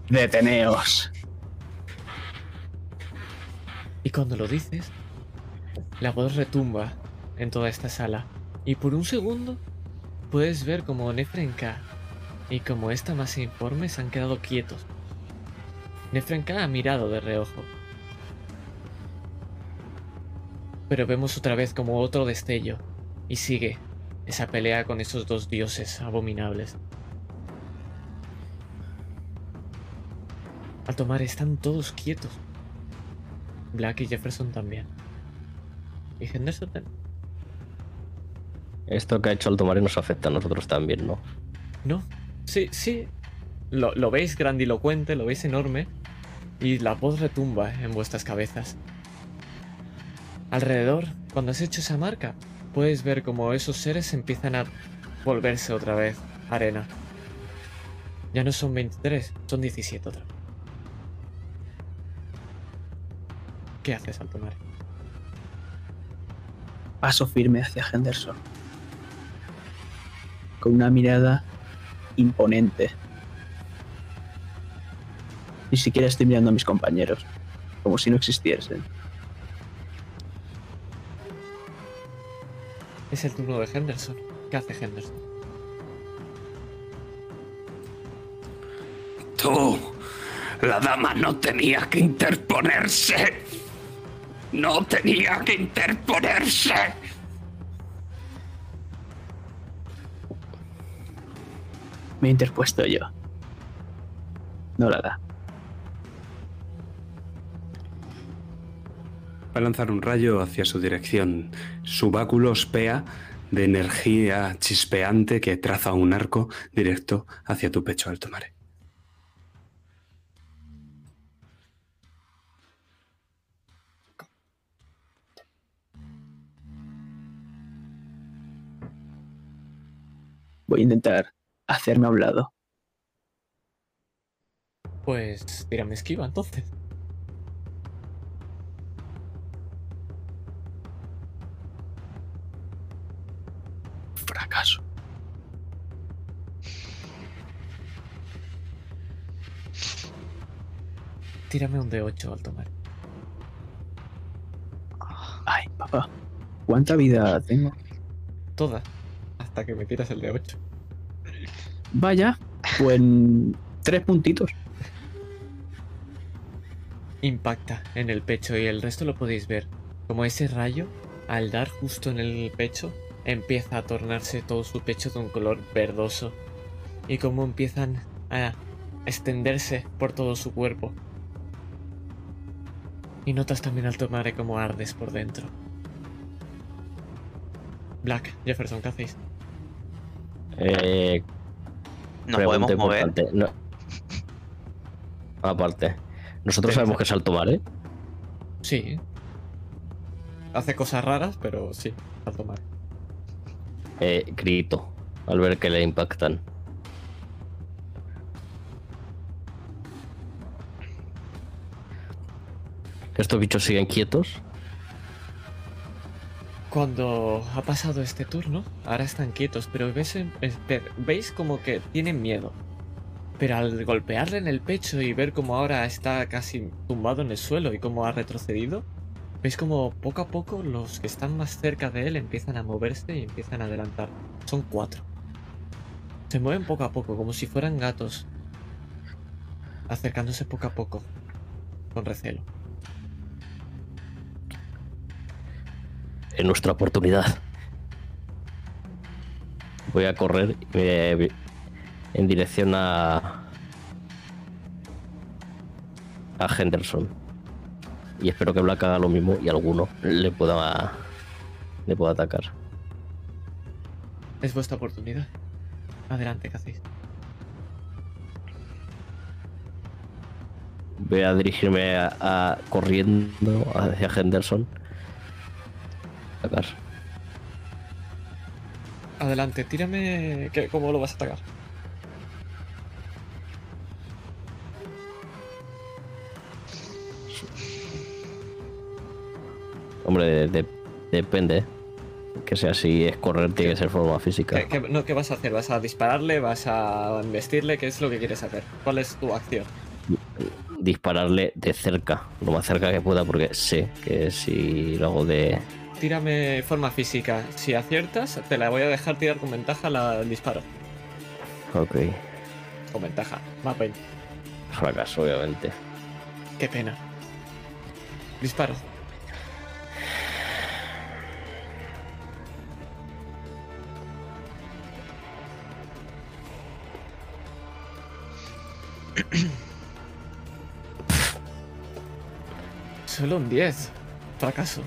Deteneos. Y cuando lo dices, la voz retumba en toda esta sala. Y por un segundo puedes ver como Nefrenka y como esta masa informe se han quedado quietos. Nefrenka ha mirado de reojo. Pero vemos otra vez como otro destello. Y sigue esa pelea con esos dos dioses abominables. Al tomar están todos quietos. Black y Jefferson también. Y Henderson también. Esto que ha hecho Alto Mare nos afecta a nosotros también, ¿no? No, sí, sí. Lo, lo veis grandilocuente, lo veis enorme. Y la voz retumba en vuestras cabezas. Alrededor, cuando has hecho esa marca, puedes ver como esos seres empiezan a volverse otra vez arena. Ya no son 23, son 17 otra vez. ¿Qué haces, Alto Mare? Paso firme hacia Henderson. Con una mirada imponente. Ni siquiera estoy mirando a mis compañeros, como si no existiesen. Es el turno de Henderson. ¿Qué hace Henderson? Tú, la dama no tenía que interponerse. No tenía que interponerse. Me he interpuesto yo. No la da. Va a lanzar un rayo hacia su dirección. Su báculo ospea de energía chispeante que traza un arco directo hacia tu pecho, Alto Mare. Voy a intentar hacerme a un lado. Pues tírame esquiva entonces. Tírame un D8, Alto Mare. Ay, papá. ¿Cuánta vida tengo? Toda. Hasta que me tiras el D8. Vaya, pues tres puntitos. Impacta en el pecho y el resto lo podéis ver. Como ese rayo, al dar justo en el pecho, empieza a tornarse todo su pecho de un color verdoso. Y como empiezan a extenderse por todo su cuerpo. Y notas también al tomar como ardes por dentro. Black, Jefferson, ¿qué hacéis? Eh, Nos podemos mover. No. Aparte, nosotros sabemos que es Alto Mare. Sí. Hace cosas raras, pero sí, al tomar. Eh, grito al ver que le impactan. Estos bichos siguen quietos. Cuando ha pasado este turno, ahora están quietos, pero espe- veis como que tienen miedo. Pero al golpearle en el pecho y ver como ahora está casi tumbado en el suelo y como ha retrocedido, veis como poco a poco los que están más cerca de él empiezan a moverse y empiezan a adelantar. Son cuatro. Se mueven poco a poco, como si fueran gatos. Acercándose poco a poco. Con recelo. En nuestra oportunidad. Voy a correr eh, en dirección a. a Henderson. Y espero que Black haga lo mismo y alguno le pueda. le pueda atacar. Es vuestra oportunidad. Adelante, ¿qué hacéis? Voy a dirigirme a, a- corriendo hacia Henderson. Atacar. Adelante, tírame. ¿qué- ¿Cómo lo vas a atacar? Hombre, de- de- depende. Que sea si es correr, tiene que ser forma física. ¿Qué, qué- no, ¿Qué vas a hacer? ¿Vas a dispararle? ¿Vas a investirle? ¿Qué es lo que quieres hacer? ¿Cuál es tu acción? Dispararle de cerca, lo más cerca que pueda, porque sé que si lo hago de tírame forma física. Si aciertas, te la voy a dejar tirar con ventaja la, disparo. Ok. Con ventaja. Más pena. Fracaso, obviamente. Qué pena. Disparo. Solo un 10. Fracaso.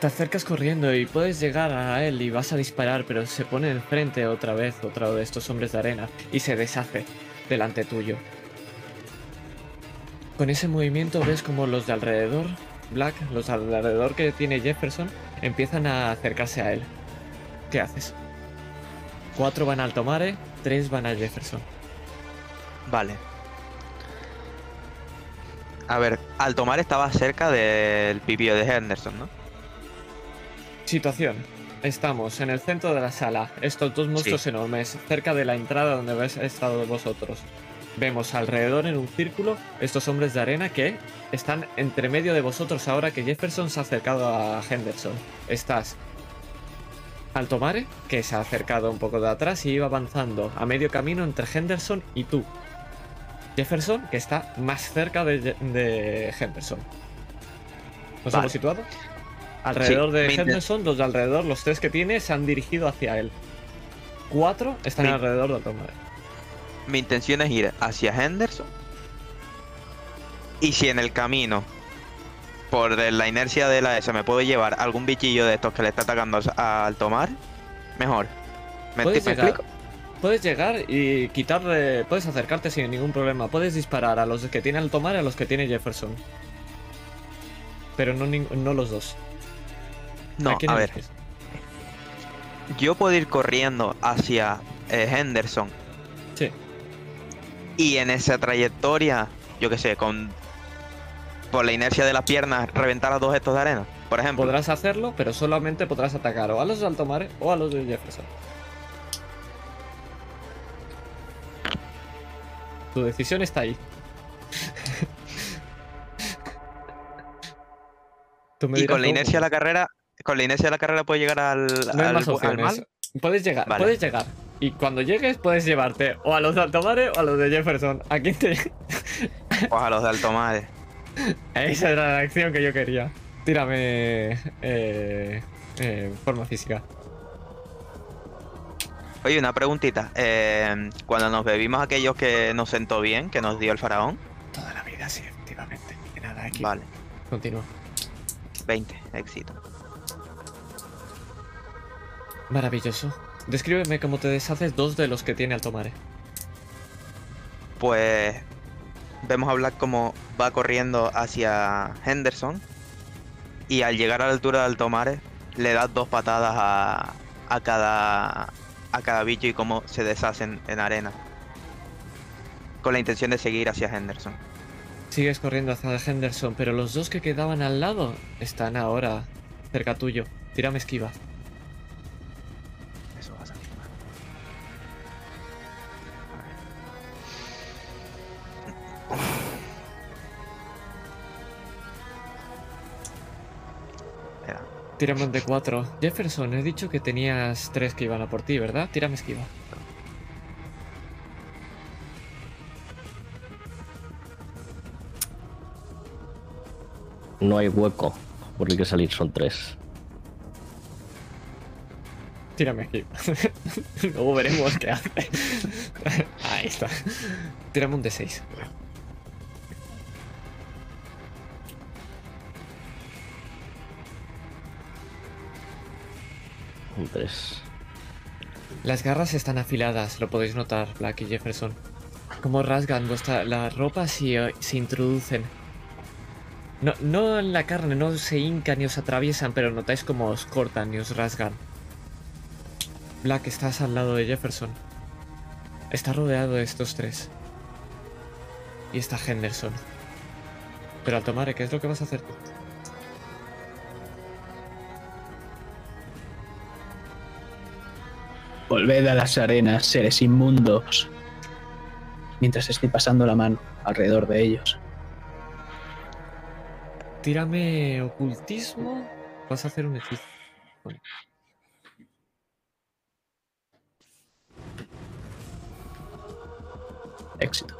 Te acercas corriendo y puedes llegar a él y vas a disparar, pero se pone enfrente otra vez otro de estos hombres de arena y se deshace delante tuyo. Con ese movimiento ves como los de alrededor, Black, los de alrededor que tiene Jefferson, empiezan a acercarse a él. ¿Qué haces? Cuatro van al Tomare, tres van a Jefferson. Vale. A ver, Altomar estaba cerca del pipio de Henderson, ¿no? Situación. Estamos en el centro de la sala, estos dos monstruos enormes, cerca de la entrada donde habéis estado vosotros. Vemos alrededor en un círculo estos hombres de arena que están entre medio de vosotros ahora que Jefferson se ha acercado a Henderson. Estás Altomare, que se ha acercado un poco de atrás y iba avanzando a medio camino entre Henderson y tú. Jefferson, que está más cerca de, de Henderson. ¿Nos Vale. hemos situado? Alrededor de Henderson, los de alrededor, los tres que tiene, se han dirigido hacia él. Cuatro están Mi- alrededor de Altomare. Mi intención es ir hacia Henderson. Y si en el camino, por la inercia de la S, me puedo llevar algún bichillo de estos que le está atacando a Altomar, mejor. ¿Me, Puedes llegar, explico? puedes llegar y quitarle. Puedes acercarte sin ningún problema. Puedes disparar a los que tiene Altomare y a los que tiene Jefferson. Pero no los dos. No, a ver. Yo puedo ir corriendo hacia eh, Henderson Sí. y en esa trayectoria, yo qué sé, con por la inercia de las piernas, reventar a dos estos de arena, por ejemplo. Podrás hacerlo, pero solamente podrás atacar o a los de Altomare o a los de Jefferson. Tu decisión está ahí. Tú me Y dirás con la cómo. inercia de la carrera, con la inercia de la carrera puedo llegar al, No al, al mal. Puedes llegar, Vale. puedes llegar. Y cuando llegues puedes llevarte o a los de Altomare o a los de Jefferson. ¿A quién te...? Pues a los de alto madre. Esa era la acción que yo quería. Tírame... Eh, eh, forma física. Oye, una preguntita. eh, cuando nos bebimos aquellos que nos sentó bien, que nos dio el faraón, Toda la vida, sí, efectivamente. Nada, aquí. vale, Continúa. 20, éxito. Maravilloso. Descríbeme cómo te deshaces dos de los que tiene Altomare. Pues vemos a Black como va corriendo hacia Henderson y al llegar a la altura de Altomare le da dos patadas a, a cada a cada bicho y cómo se deshacen en arena. Con la intención de seguir hacia Henderson. Sigues corriendo hacia Henderson, pero los dos que quedaban al lado están ahora cerca tuyo. Tírame esquiva. Tírame de 4. Jefferson, he dicho que tenías 3 que iban a por ti, ¿verdad? Tírame esquiva. No hay hueco por el que salir, son 3. Tírame esquiva. Luego veremos qué hace. Ahí está. Tírame un D6. Las garras están afiladas, lo podéis notar, Black y Jefferson. Como rasgan vuestra, la ropa si eh, se introducen. No, en la carne, no se hincan ni os atraviesan, pero notáis cómo os cortan y os rasgan. Black, estás al lado de Jefferson. Está rodeado de estos tres. Y está Henderson. Pero al tomar, ¿qué es lo que vas a hacer tú? Volved a las arenas, seres inmundos. Mientras estoy pasando la mano alrededor de ellos. Tírame ocultismo. Vas a hacer un hechizo. Éxito.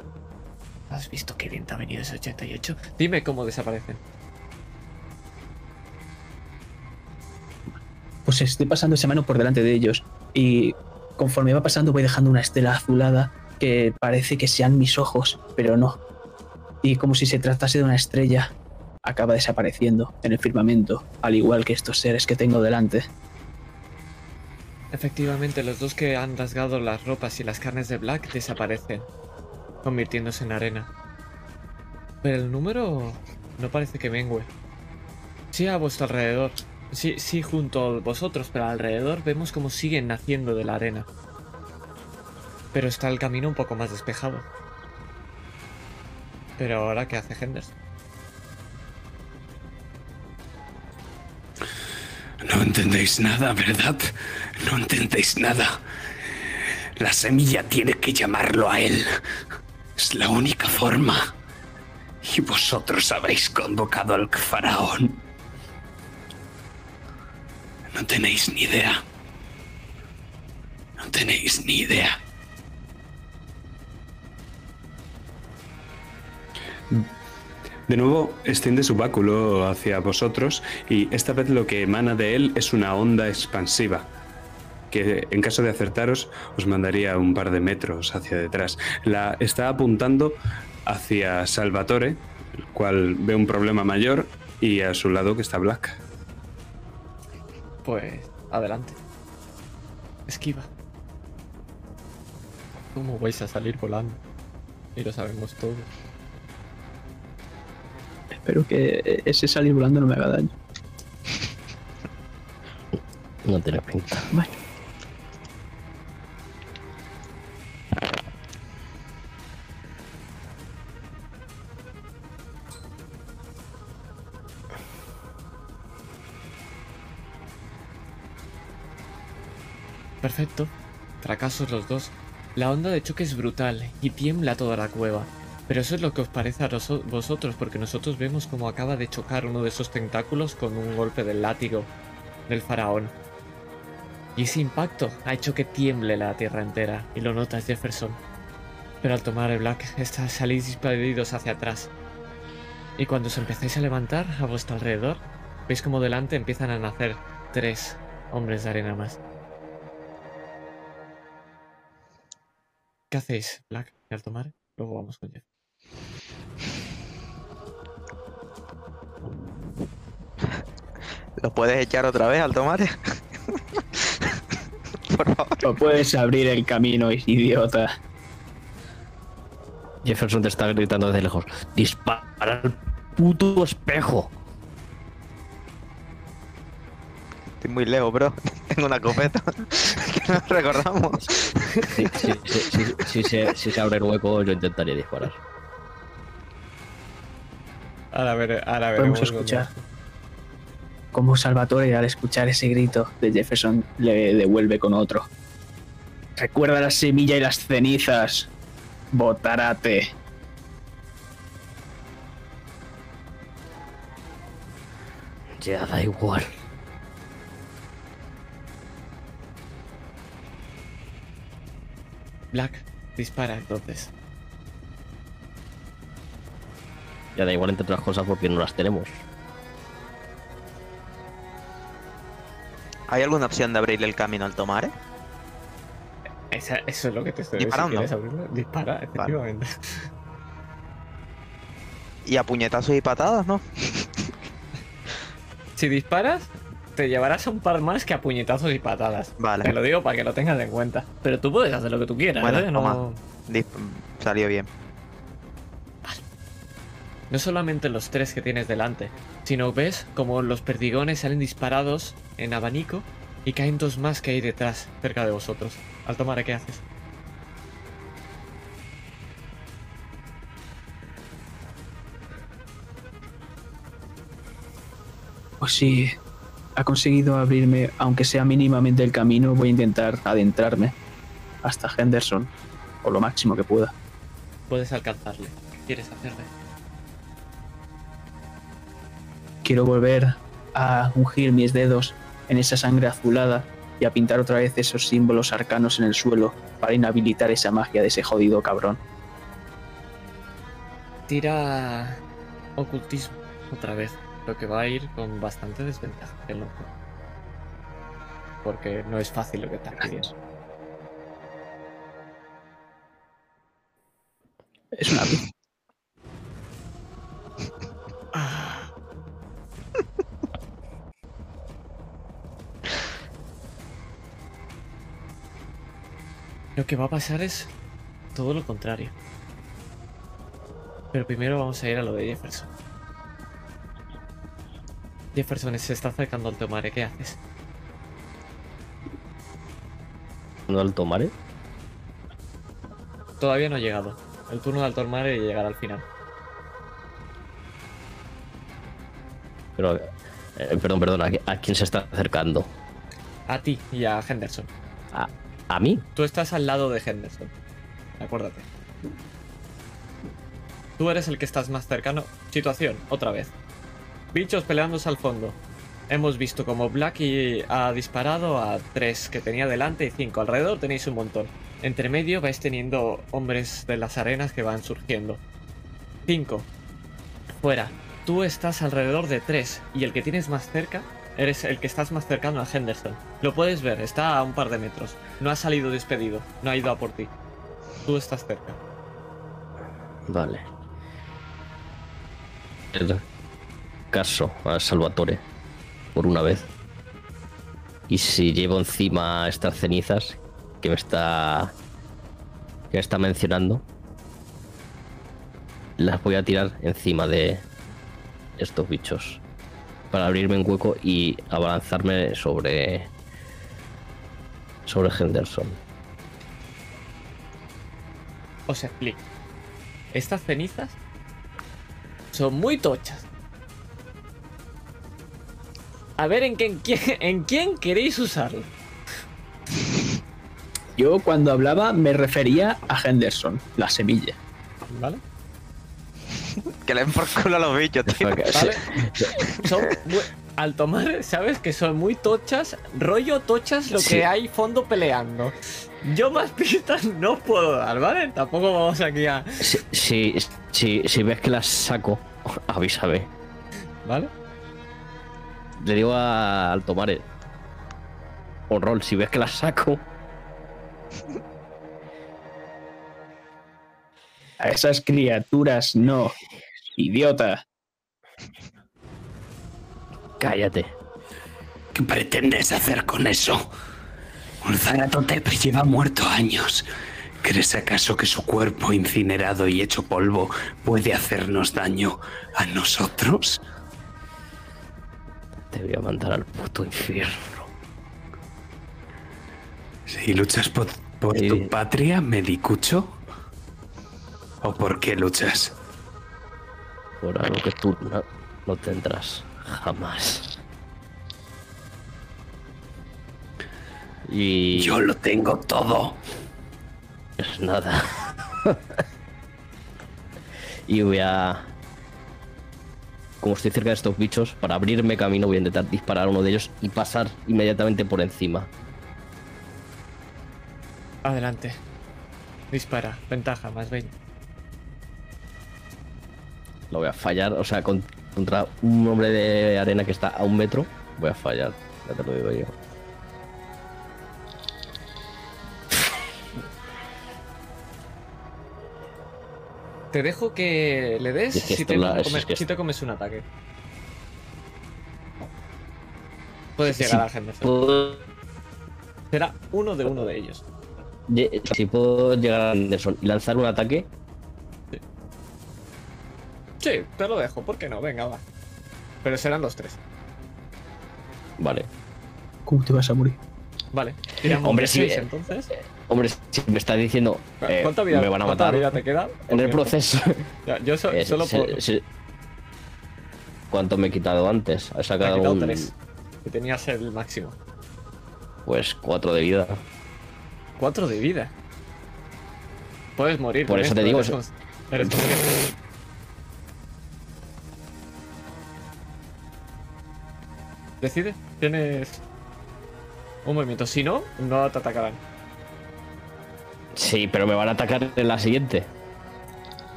¿Has visto qué bien te ha venido ese 88? Dime cómo desaparecen. Pues estoy pasando esa mano por delante de ellos. Y conforme va pasando voy dejando una estela azulada que parece que sean mis ojos, pero no. y como si se tratase de una estrella, acaba desapareciendo en el firmamento, al igual que estos seres que tengo delante. Efectivamente, los dos que han rasgado las ropas y las carnes de Black desaparecen, convirtiéndose en arena. Pero el número no parece que mengue. Sí a vuestro alrededor. Sí, sí junto a vosotros, pero alrededor vemos como siguen naciendo de la arena. Pero está el camino un poco más despejado. Pero ahora, ¿qué hace Henders? No entendéis nada, ¿verdad? No entendéis nada. La semilla tiene que llamarlo a él. Es la única forma. Y vosotros habéis convocado al faraón. No tenéis ni idea. No tenéis ni idea. De nuevo, extiende su báculo hacia vosotros y esta vez lo que emana de él es una onda expansiva que en caso de acertaros os mandaría un par de metros hacia detrás. La está apuntando hacia Salvatore, el cual ve un problema mayor, y a su lado que está Black. Pues adelante. Esquiva. ¿Cómo vais a salir volando? Y lo sabemos todos. Espero que ese salir volando no me haga daño. No tiene pinta. Vale. Perfecto. Fracasos los dos. La onda de choque es brutal y tiembla toda la cueva. Pero eso es lo que os parece a vosotros, porque nosotros vemos como acaba de chocar uno de esos tentáculos con un golpe del látigo del faraón. Y ese impacto ha hecho que tiemble la tierra entera, y lo notas Jefferson. Pero al tomar el Black, está- salís disparados hacia atrás. Y cuando os empezáis a levantar a vuestro alrededor, veis como delante empiezan a nacer tres hombres de arena más. ¿Qué hacéis, Black y Altomare? Luego vamos con Jeff. ¿Lo puedes echar otra vez al tomate? Por favor. No puedes abrir el camino, idiota. Jefferson te está gritando desde lejos. ¡Dispara al puto espejo! Estoy muy lejos, bro. Tengo una copeta. que no recordamos. Si, se, si se abre el hueco, yo intentaría disparar. Ahora, ver, ahora Podemos veremos escuchar. Como Salvatore, al escuchar ese grito de Jefferson, le devuelve con otro. Recuerda la semilla y las cenizas. Botarate. Ya da igual. Black, dispara entonces. Ya da igual entre otras cosas porque no las tenemos. ¿Hay alguna opción de abrirle el camino al tomate? Esa- eso es lo que te estoy diciendo. Si abrirlo, dispara, efectivamente. Y a puñetazos y patadas, ¿no? Si disparas, te llevarás a un par más que a puñetazos y patadas. Vale. Te lo digo para que lo tengas en cuenta. Pero tú puedes hacer lo que tú quieras, Bueno, ¿eh? No, Salió bien. no solamente los tres que tienes delante, sino ves como los perdigones salen disparados en abanico y caen dos más que hay detrás, cerca de vosotros. Al tomar, ¿qué haces? Pues si ha conseguido abrirme, aunque sea mínimamente el camino, voy a intentar adentrarme hasta Henderson, o lo máximo que pueda. Puedes alcanzarle. ¿Qué quieres hacerle? Quiero volver a ungir mis dedos en esa sangre azulada y a pintar otra vez esos símbolos arcanos en el suelo para inhabilitar esa magia de ese jodido cabrón. Tira ocultismo otra vez, lo que va a ir con bastante desventaja el loco. Porque no es fácil lo que está pidiendo. Es una vida. Lo que va a pasar es todo lo contrario. Pero primero vamos a ir a lo de Jefferson. Jefferson se está acercando al tomare, ¿qué haces? ¿No al tomare? Todavía no ha llegado. El turno de Alto Mare llegará al final. Pero, eh, perdón, perdón, ¿a, qui- a quién se está acercando? A ti y a Henderson. ¿A, a mí? Tú estás al lado de Henderson. Acuérdate. Tú eres el que estás más cercano. Situación, otra vez. Bichos peleándose al fondo. Hemos visto como Blacky ha disparado a tres que tenía delante y cinco. Alrededor tenéis un montón. Entre medio vais teniendo hombres de las arenas que van surgiendo. Cinco. Fuera. Tú estás alrededor de tres y el que tienes más cerca eres el que estás más cercano a Henderson. Lo puedes ver, está a un par de metros. No ha salido despedido, no ha ido a por ti. Tú estás cerca. Vale. El caso a Salvatore, por una vez. Y si llevo encima estas cenizas que me está. que está mencionando, las voy a tirar encima de estos bichos. Para abrirme un hueco y abalanzarme sobre. sobre Henderson. Os explico. Estas cenizas son muy tochas. A ver en, qué- en quién, en quién queréis usarlo. Yo cuando hablaba me refería a Henderson, la semilla. ¿Vale? Que le den por culo a los bichos, tío. ¿Vale? Son muy- al tomar, sabes que son muy tochas, rollo tochas lo Sí. que hay fondo peleando. Yo más pistas no puedo dar, ¿vale? Tampoco vamos aquí a. Si, si, si, si ves que las saco, avísame. ¿Vale? Le digo a, al tomar el. O rol, si ves que las saco. A esas criaturas no. Idiota. Cállate. ¿Qué pretendes hacer con eso? Un Zaratotep lleva muerto años. ¿Crees acaso que su cuerpo incinerado y hecho polvo puede hacernos daño a nosotros? Te voy a mandar al puto infierno. Si luchas por, por Sí. tu patria, Medicucho. ¿O por qué luchas? Por algo que tú no, no tendrás jamás. Y. Yo lo tengo todo. Es nada. y voy a. Como estoy cerca de estos bichos, para abrirme camino voy a intentar disparar a uno de ellos y pasar inmediatamente por encima. Adelante. Dispara. Ventaja, más 20. Lo voy a fallar, o sea, con- contra un hombre de arena que está a un metro, voy a fallar. Ya te lo digo yo. Te dejo que le des Es que si te, la- es- come- es que si te comes un ataque. Puedes llegar sí. a Henderson. Puedo- Será uno de uno de ellos. Si puedo llegar a Anderson y lanzar un ataque, Sí, te lo dejo, ¿por qué no? Venga, va. Pero serán los tres. vale. ¿Cómo te vas a morir? Vale. Hombre, sí, seis, eh, entonces. Si me está diciendo eh, ¿Cuánta vida, me van a matar vida te queda? en el proceso. Ya, yo so- solo puedo. se- ¿Cuánto me he quitado antes? He Me sacado quitado un, tres. Y tenías el máximo. pues cuatro de vida. Cuatro de vida. Puedes morir. Por eso te digo, Eres. Decide. Tienes un movimiento. Si no, no te atacarán. Sí, pero me van a atacar en la siguiente.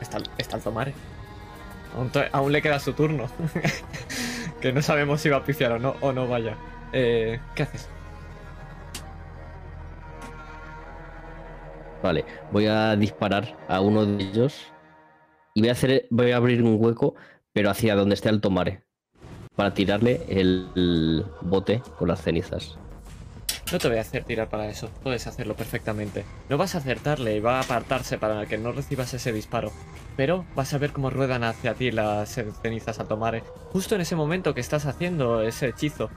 Está, está el Tomare. Aún, aún le queda su turno. que no sabemos si va a pifiar o no, o no vaya. Eh, ¿Qué haces? Vale, voy a disparar a uno de ellos y voy a hacer, voy a abrir un hueco, pero hacia donde esté el tomare, para tirarle el bote con las cenizas. No te voy a hacer tirar para eso, puedes hacerlo perfectamente. No vas a acertarle y va a apartarse para que no recibas ese disparo. Pero vas a ver cómo ruedan hacia ti las cenizas a tomar. Justo en ese momento que estás haciendo ese hechizo.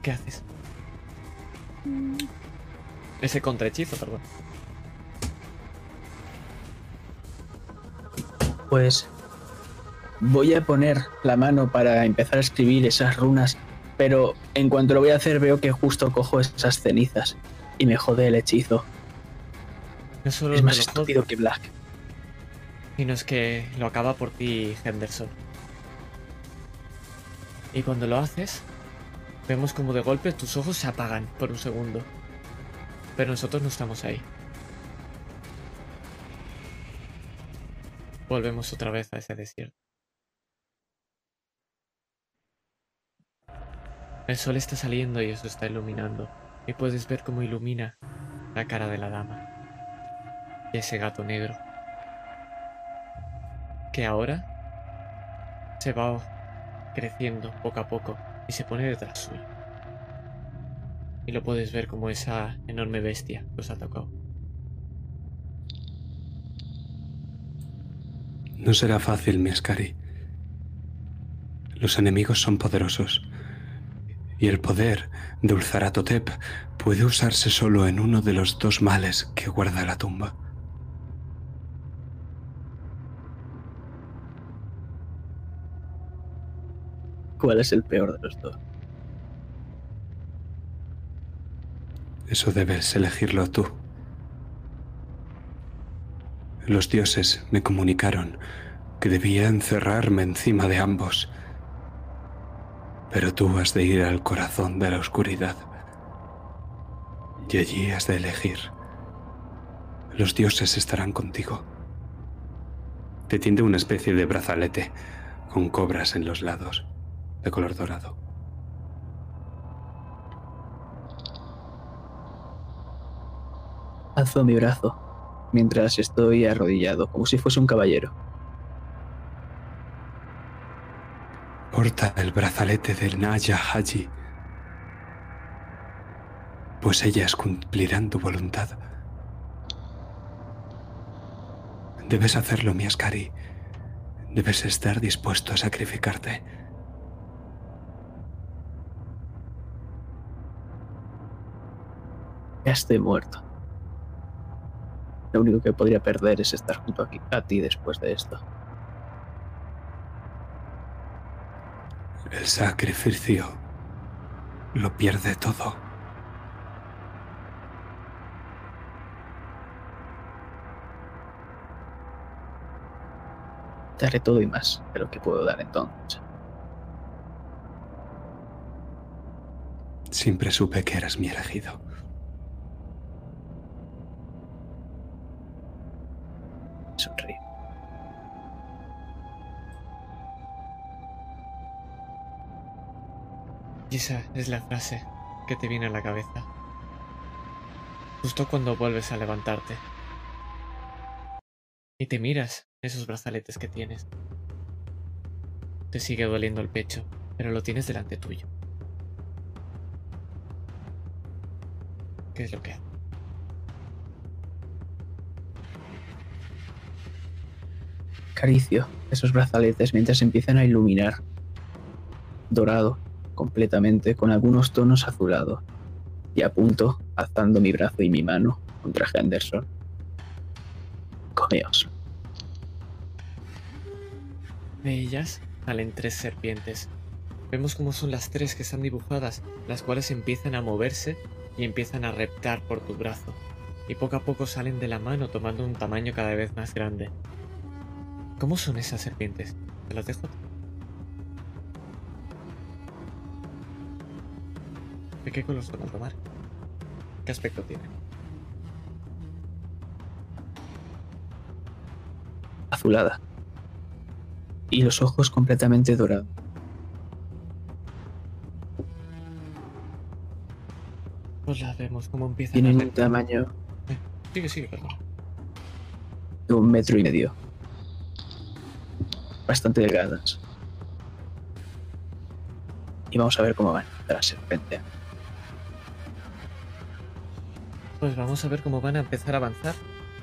¿Qué haces? Ese contrahechizo, perdón. Pues voy a poner la mano para empezar a escribir esas runas, pero en cuanto lo voy a hacer veo que justo cojo esas cenizas y me jode el hechizo. No solo Es más estúpido que Black. sino es que lo acaba por ti Henderson. Y cuando lo haces, vemos como de golpe tus ojos se apagan por un segundo. Pero nosotros no estamos ahí. Volvemos otra vez a ese desierto. El sol está saliendo y eso está iluminando. Y puedes ver cómo ilumina la cara de la dama. Y ese gato negro. Que ahora se va creciendo poco a poco y se pone detrás suyo. Y lo puedes ver como esa enorme bestia que os ha tocado. No será fácil, mi Ascari. Los enemigos son poderosos. Y el poder de Ulzaratotep puede usarse solo en uno de los dos males que guarda la tumba. ¿Cuál es el peor de los dos? Eso debes elegirlo tú. Los dioses me comunicaron que debía encerrarme encima de ambos. Pero tú has de ir al corazón de la oscuridad. Y allí has de elegir. Los dioses estarán contigo. Te tiende una especie de brazalete con cobras en los lados, de color dorado. Alzo mi brazo mientras estoy arrodillado, como si fuese un caballero. Porta el brazalete de Naya Haji, pues ellas cumplirán tu voluntad. Debes hacerlo, mi Ascari. Debes estar dispuesto a sacrificarte. Ya estoy muerto. Lo único que podría perder es estar junto a, ti después de esto. El sacrificio lo pierde todo. Te haré todo y más de lo que puedo dar entonces. Siempre supe que eras mi elegido. Sonríe. Y esa es la frase que te viene a la cabeza. Justo cuando vuelves a levantarte. Y te miras esos brazaletes que tienes. Te sigue doliendo el pecho, pero lo tienes delante tuyo. ¿Qué es lo que haces? Acaricio esos brazaletes mientras empiezan a iluminar. Dorado, completamente, con algunos tonos azulados. Y apunto, alzando mi brazo y mi mano contra Henderson. Comeos. De ellas salen tres serpientes. Vemos cómo son las tres que están dibujadas, las cuales empiezan a moverse y empiezan a reptar por tu brazo. Y poco a poco salen de la mano tomando un tamaño cada vez más grande. ¿Cómo son esas serpientes? Te las dejo. ¿De qué color son a tomar? ¿Qué aspecto tienen? azulada. Y los ojos completamente dorados. Pues las vemos cómo empiezan Tienen un tamaño Sigue, sigue, perdón. de un metro y medio. Bastante delgadas. Y vamos a ver cómo van de la serpiente. Pues vamos a ver cómo van a empezar a avanzar.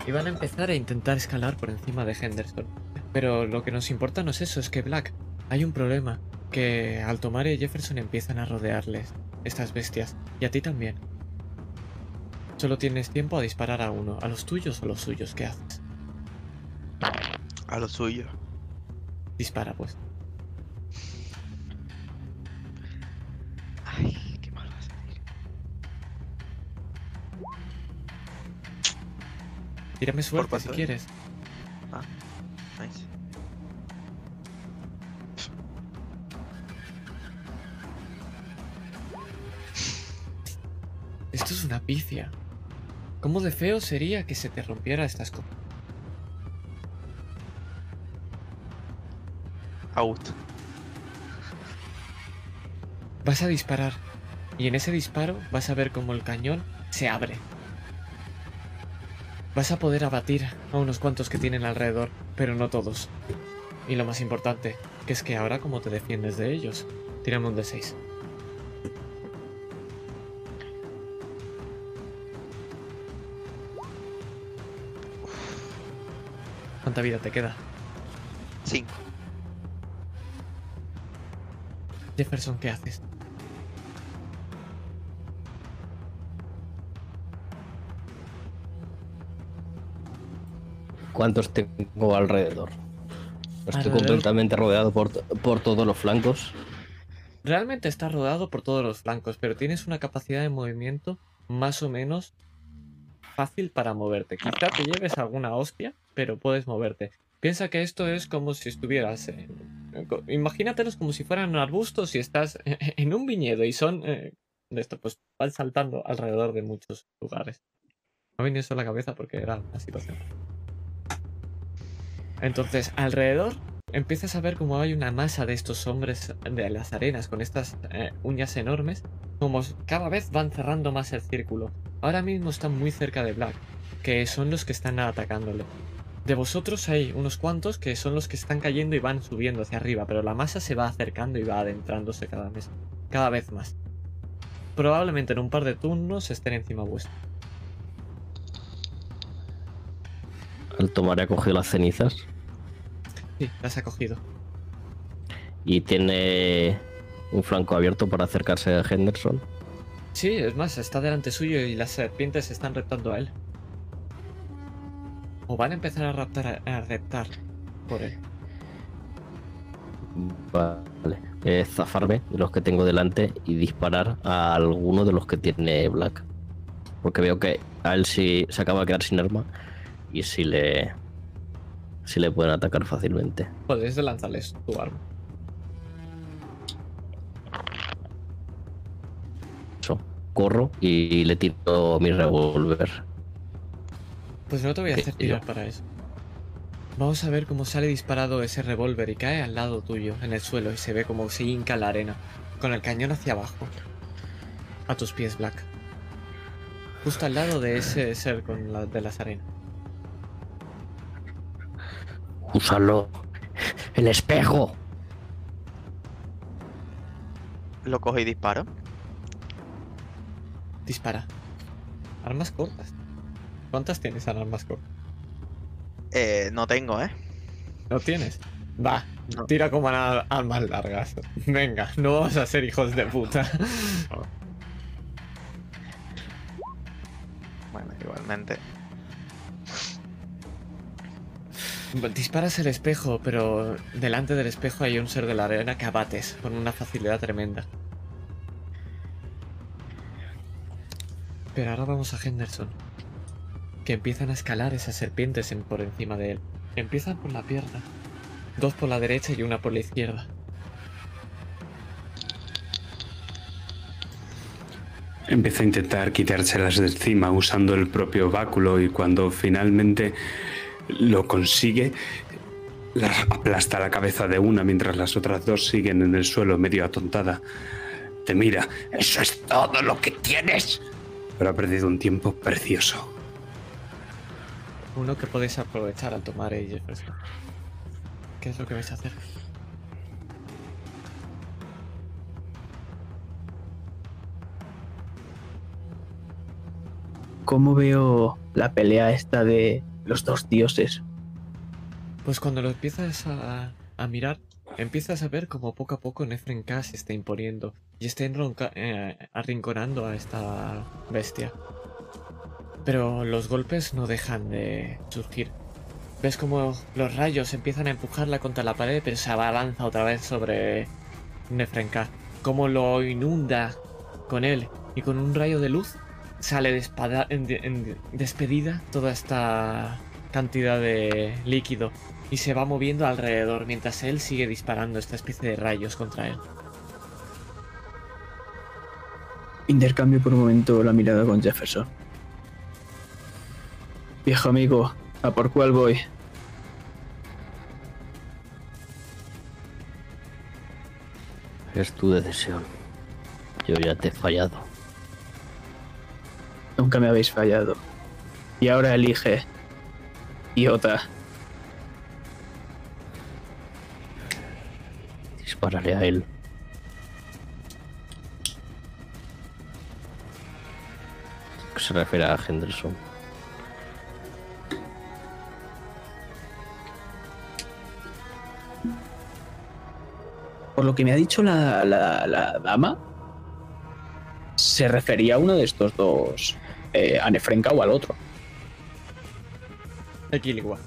Y van a empezar a intentar escalar por encima de Henderson. Pero lo que nos importa no es eso, es que Black, hay un problema. Que Altomare y Jefferson empiezan a rodearles estas bestias. Y a ti también. Solo tienes tiempo a disparar a uno. ¿A los tuyos o a los suyos? ¿Qué haces? A lo suyo. Dispara, pues. Tírame suerte si quieres. Nice. Esto es una pifia. ¿Cómo de feo sería que se te rompiera estas cosas? Out. Vas a disparar. Y en ese disparo vas a ver cómo el cañón se abre. Vas a poder abatir a unos cuantos que tienen alrededor, pero no todos. Y lo más importante, que es que ahora cómo te defiendes de ellos. Tírame un D6. ¿Cuánta vida te queda? Cinco. Jefferson, ¿qué haces? ¿Cuántos tengo alrededor? Estoy Alrededor. completamente rodeado por, por todos los flancos. Realmente está rodado por todos los flancos, pero tienes una capacidad de movimiento más o menos fácil para moverte. Quizá te lleves alguna hostia, pero puedes moverte. Piensa que esto es como si estuvieras co- Imagínatelos como si fueran arbustos y estás en un viñedo y son... eh, de esto, pues van saltando alrededor de muchos lugares. No me viene eso a la cabeza porque era una situación. Entonces, alrededor empiezas a ver como hay una masa de estos hombres de las arenas con estas eh, uñas enormes, como cada vez van cerrando más el círculo. Ahora mismo están muy cerca de Black, que son los que están atacándole. De vosotros hay unos cuantos que son los que están cayendo y van subiendo hacia arriba, pero la masa se va acercando y va adentrándose cada vez, cada vez más. Probablemente en un par de turnos estén encima vuestro. El tomar ha cogido las cenizas Sí, las ha cogido. y tiene un flanco abierto para acercarse a Henderson. Sí, es más, está delante suyo y las serpientes están reptando a él. O van a empezar a raptar a, a reptar por él. Vale. Eh, zafarme de los que tengo delante y disparar a alguno de los que tiene Black. Porque veo que a él sí se acaba de quedar sin arma y si le. si le pueden atacar fácilmente. Puedes lanzarles tu arma. Eso. Corro y le tiro mi revólver. Pues no te voy a Sí, hacer yo. tirar para eso. Vamos a ver cómo sale disparado ese revólver y cae al lado tuyo, en el suelo, y se ve como se hinca la arena, con el cañón hacia abajo. A tus pies, Black. Justo al lado de ese ser con la, de las arenas. Úsalo. El espejo. Lo cojo y disparo. Dispara. Armas cortas. ¿Cuántas tienes en armas cortas? Eh, no tengo, ¿eh? ¿No tienes? Va, No. tira como a armas largas. Venga, no vamos a ser hijos de puta. Bueno, igualmente. Disparas el espejo, pero delante del espejo hay un ser de la arena que abates con una facilidad tremenda. Pero ahora vamos a Henderson. Que empiezan a escalar esas serpientes en- por encima de él. Empiezan por la pierna. Dos por la derecha y una por la izquierda. Empieza a intentar quitárselas de encima usando el propio báculo y cuando finalmente lo consigue, la aplasta la cabeza de una mientras las otras dos siguen en el suelo medio atontada. Te mira, eso es todo lo que tienes. Pero ha perdido un tiempo precioso. Uno que podéis aprovechar al tomar Jefferson. ¿Qué es lo que vais a hacer? ¿cómo veo la pelea esta de los dos dioses? Pues cuando lo empiezas a, mirar, empiezas a ver como poco a poco Nefren K se está imponiendo y está eh, arrinconando a esta bestia. Pero los golpes no dejan de surgir. Ves como los rayos empiezan a empujarla contra la pared, pero se abalanza otra vez sobre Nefren K. Como lo inunda con él y con un rayo de luz sale despada- en- en- despedida toda esta cantidad de líquido y se va moviendo alrededor mientras él sigue disparando esta especie de rayos contra él. Intercambio por un momento la mirada con Jefferson. Viejo amigo, ¿a por cuál voy? Es tu decisión. Yo ya te he fallado. Nunca me habéis fallado. Y ahora elige. Iota. Dispararé a él. Se refiere a Henderson. Por lo que me ha dicho la, la- la dama, se refería a uno de estos dos, eh, a Nefrenka o al otro. Equiligua.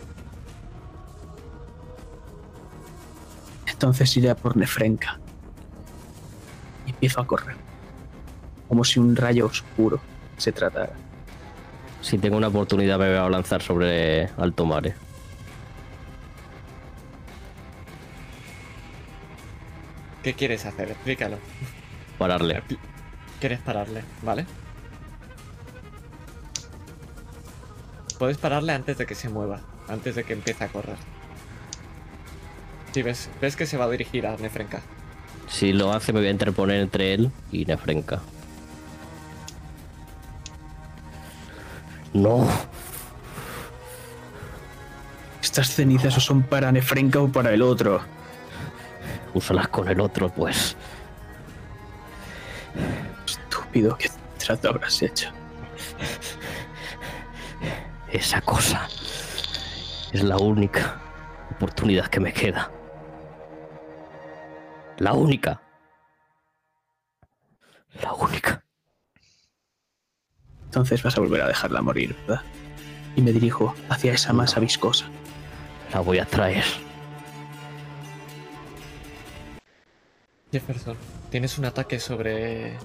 Entonces iré a por Nefrenka. Y empiezo a correr. Como si un rayo oscuro se tratara. Si tengo una oportunidad me voy a lanzar sobre Alto Mare. ¿Qué quieres hacer? Explícalo. Pararle. ¿Quieres pararle? ¿Vale? Puedes pararle antes de que se mueva, antes de que empiece a correr. Si ves, ves que se va a dirigir a Nefrenka. Si lo hace me voy a interponer entre él y Nefrenka. No. Estas cenizas o son para Nefrenka o para el otro. Úsalas con el otro, pues. Estúpido, ¿qué trato habrás hecho? Esa cosa es la única oportunidad que me queda. La única. La única. Entonces vas a volver a dejarla morir, ¿verdad? Y me dirijo hacia esa masa viscosa. La voy a traer. Jefferson, tienes un ataque sobre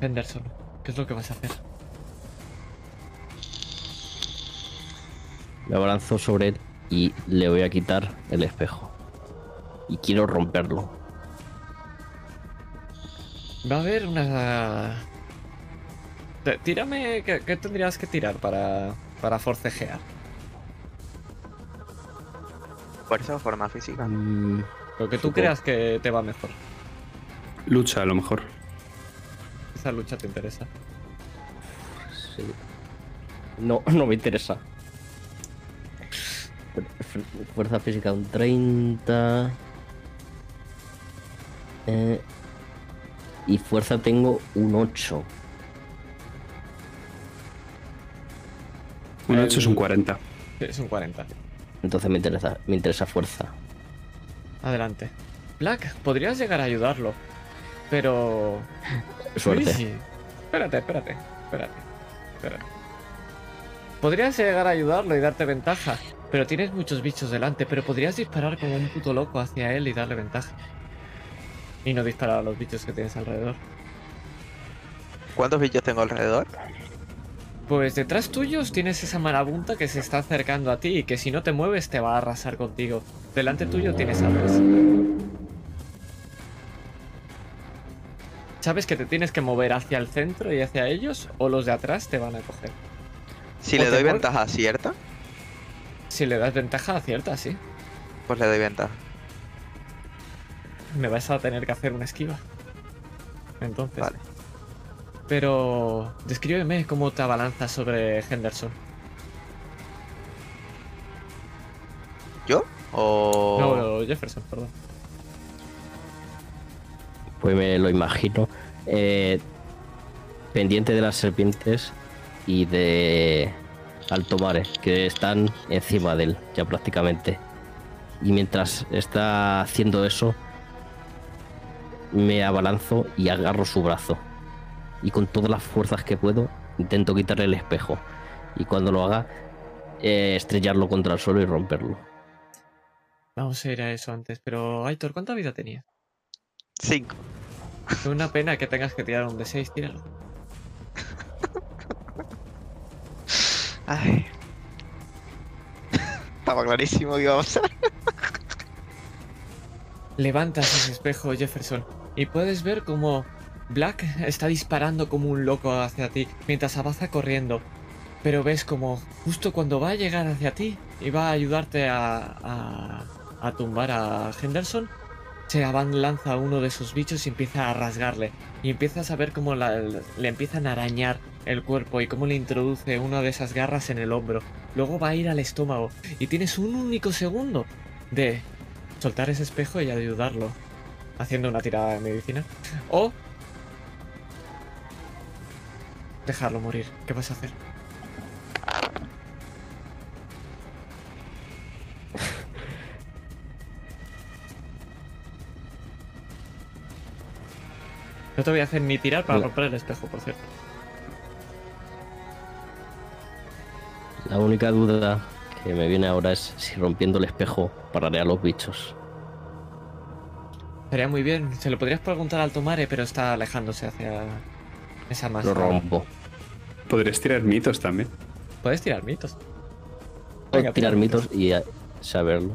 Henderson. ¿Qué es lo que vas a hacer? Me abalanzo sobre él y le voy a quitar el espejo. Y quiero romperlo. Va a haber una... Tírame... ¿qué, qué tendrías que tirar para, para forcejear? ¿Fuerza o forma física? Mm, Lo que tú Supongo. creas que te va mejor. Lucha, a lo mejor. Esa lucha te interesa. sí. No, no me interesa. Fu- Fuerza física un 30. Eh, y fuerza tengo un 8. Un El- 8 es un 40. Sí, Es un 40. Entonces me interesa, me interesa fuerza. Adelante. Black, podrías llegar a ayudarlo. Pero... Suerte. Sí. Espérate, espérate, espérate, espérate. Podrías llegar a ayudarlo y darte ventaja, pero tienes muchos bichos delante, pero podrías disparar como un puto loco hacia él y darle ventaja. Y no disparar a los bichos que tienes alrededor. ¿Cuántos bichos tengo alrededor? Pues detrás tuyos tienes esa marabunta que se está acercando a ti y que si no te mueves te va a arrasar contigo. Delante tuyo tienes a tres. ¿Sabes que te tienes que mover hacia el centro y hacia ellos o los de atrás te van a coger? Si ¿O le doy ventaja cierta, Si le das ventaja, acierta, sí. pues le doy ventaja. Me vas a tener que hacer una esquiva. Entonces. Vale. Pero descríbeme cómo te abalanzas sobre Henderson. ¿Yo? O... No, no, Jefferson, perdón. Pues me lo imagino. Eh, pendiente de las serpientes y de Altomare, que están encima de él ya prácticamente. Y mientras está haciendo eso, me abalanzo y agarro su brazo. Y con todas las fuerzas que puedo, intento quitarle el espejo. Y cuando lo haga, eh, estrellarlo contra el suelo y romperlo. Vamos a ir a eso antes, pero Aitor, ¿cuánta vida tenías? Cinco. Es una pena que tengas que tirar un de 6, tíralo. Ay. Estaba clarísimo que iba a pasar. Levantas ese espejo, Jefferson, y puedes ver como Black está disparando como un loco hacia ti mientras avanza corriendo. Pero ves como justo cuando va a llegar hacia ti y va a ayudarte a, a, a tumbar a Henderson, se lanza uno de esos bichos y empieza a rasgarle. Y empiezas a ver cómo la- le empiezan a arañar el cuerpo y cómo le introduce una de esas garras en el hombro. Luego va a ir al estómago y tienes un único segundo de soltar ese espejo y ayudarlo haciendo una tirada de medicina. O dejarlo morir. ¿Qué vas a hacer? No te voy a hacer ni tirar para romper el espejo, por cierto. La única duda que me viene ahora es si rompiendo el espejo pararé a los bichos. Estaría muy bien. Se lo podrías preguntar al Tomare, pero está alejándose hacia esa Lo masa. rompo. Podrías tirar mitos también. Puedes tirar mitos. Puedo Venga, tirar tira mitos y saberlo.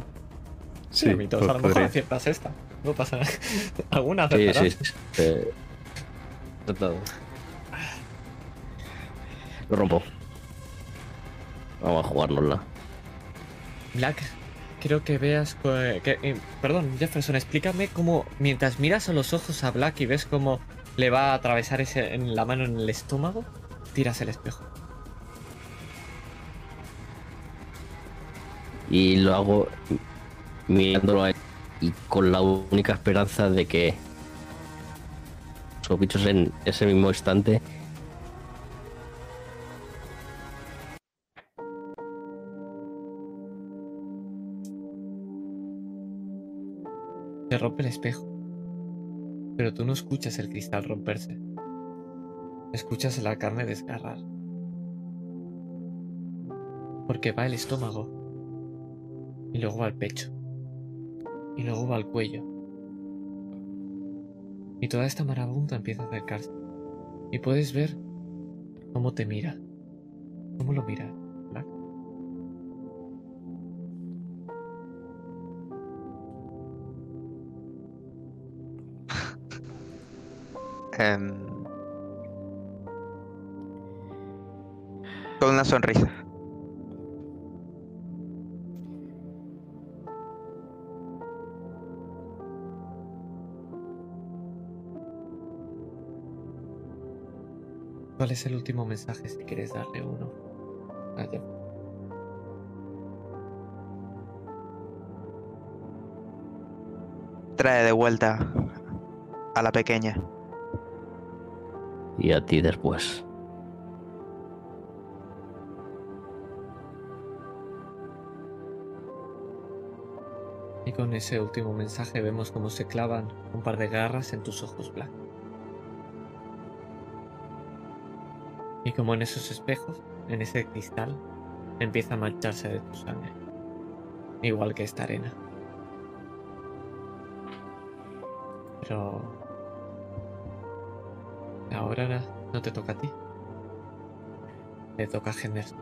Tira mitos. po- A lo mejor podría. aciertas esta. No pasa nada. Alguna Sí, sí, sí. Eh, tratado. Lo rompo. Vamos a jugárnosla. Black, quiero que veas. que- que- eh, perdón, Jefferson, explícame cómo. Mientras miras a los ojos a Black y ves cómo le va a atravesar ese, en la mano en el estómago, tiras el espejo. Y lo hago mirándolo a él y con la única esperanza de que los bichos en ese mismo instante Se rompe el espejo. Pero tú no escuchas el cristal romperse. Escuchas la carne desgarrar. Porque va el estómago. Y luego va el pecho. Y luego va el cuello. Y toda esta marabunta empieza a acercarse. Y puedes ver cómo te mira. ¿Cómo lo mira? Em, con una sonrisa. ¿Cuál es el último mensaje si quieres darle uno? a Jeff? Trae de vuelta a la pequeña. Y a ti después. Y con ese último mensaje vemos cómo se clavan un par de garras en tus ojos black. Y como en esos espejos, en ese cristal, empieza a mancharse de tu sangre. Igual que esta arena. Pero... Ahora no te toca a ti. Le toca a Henderson.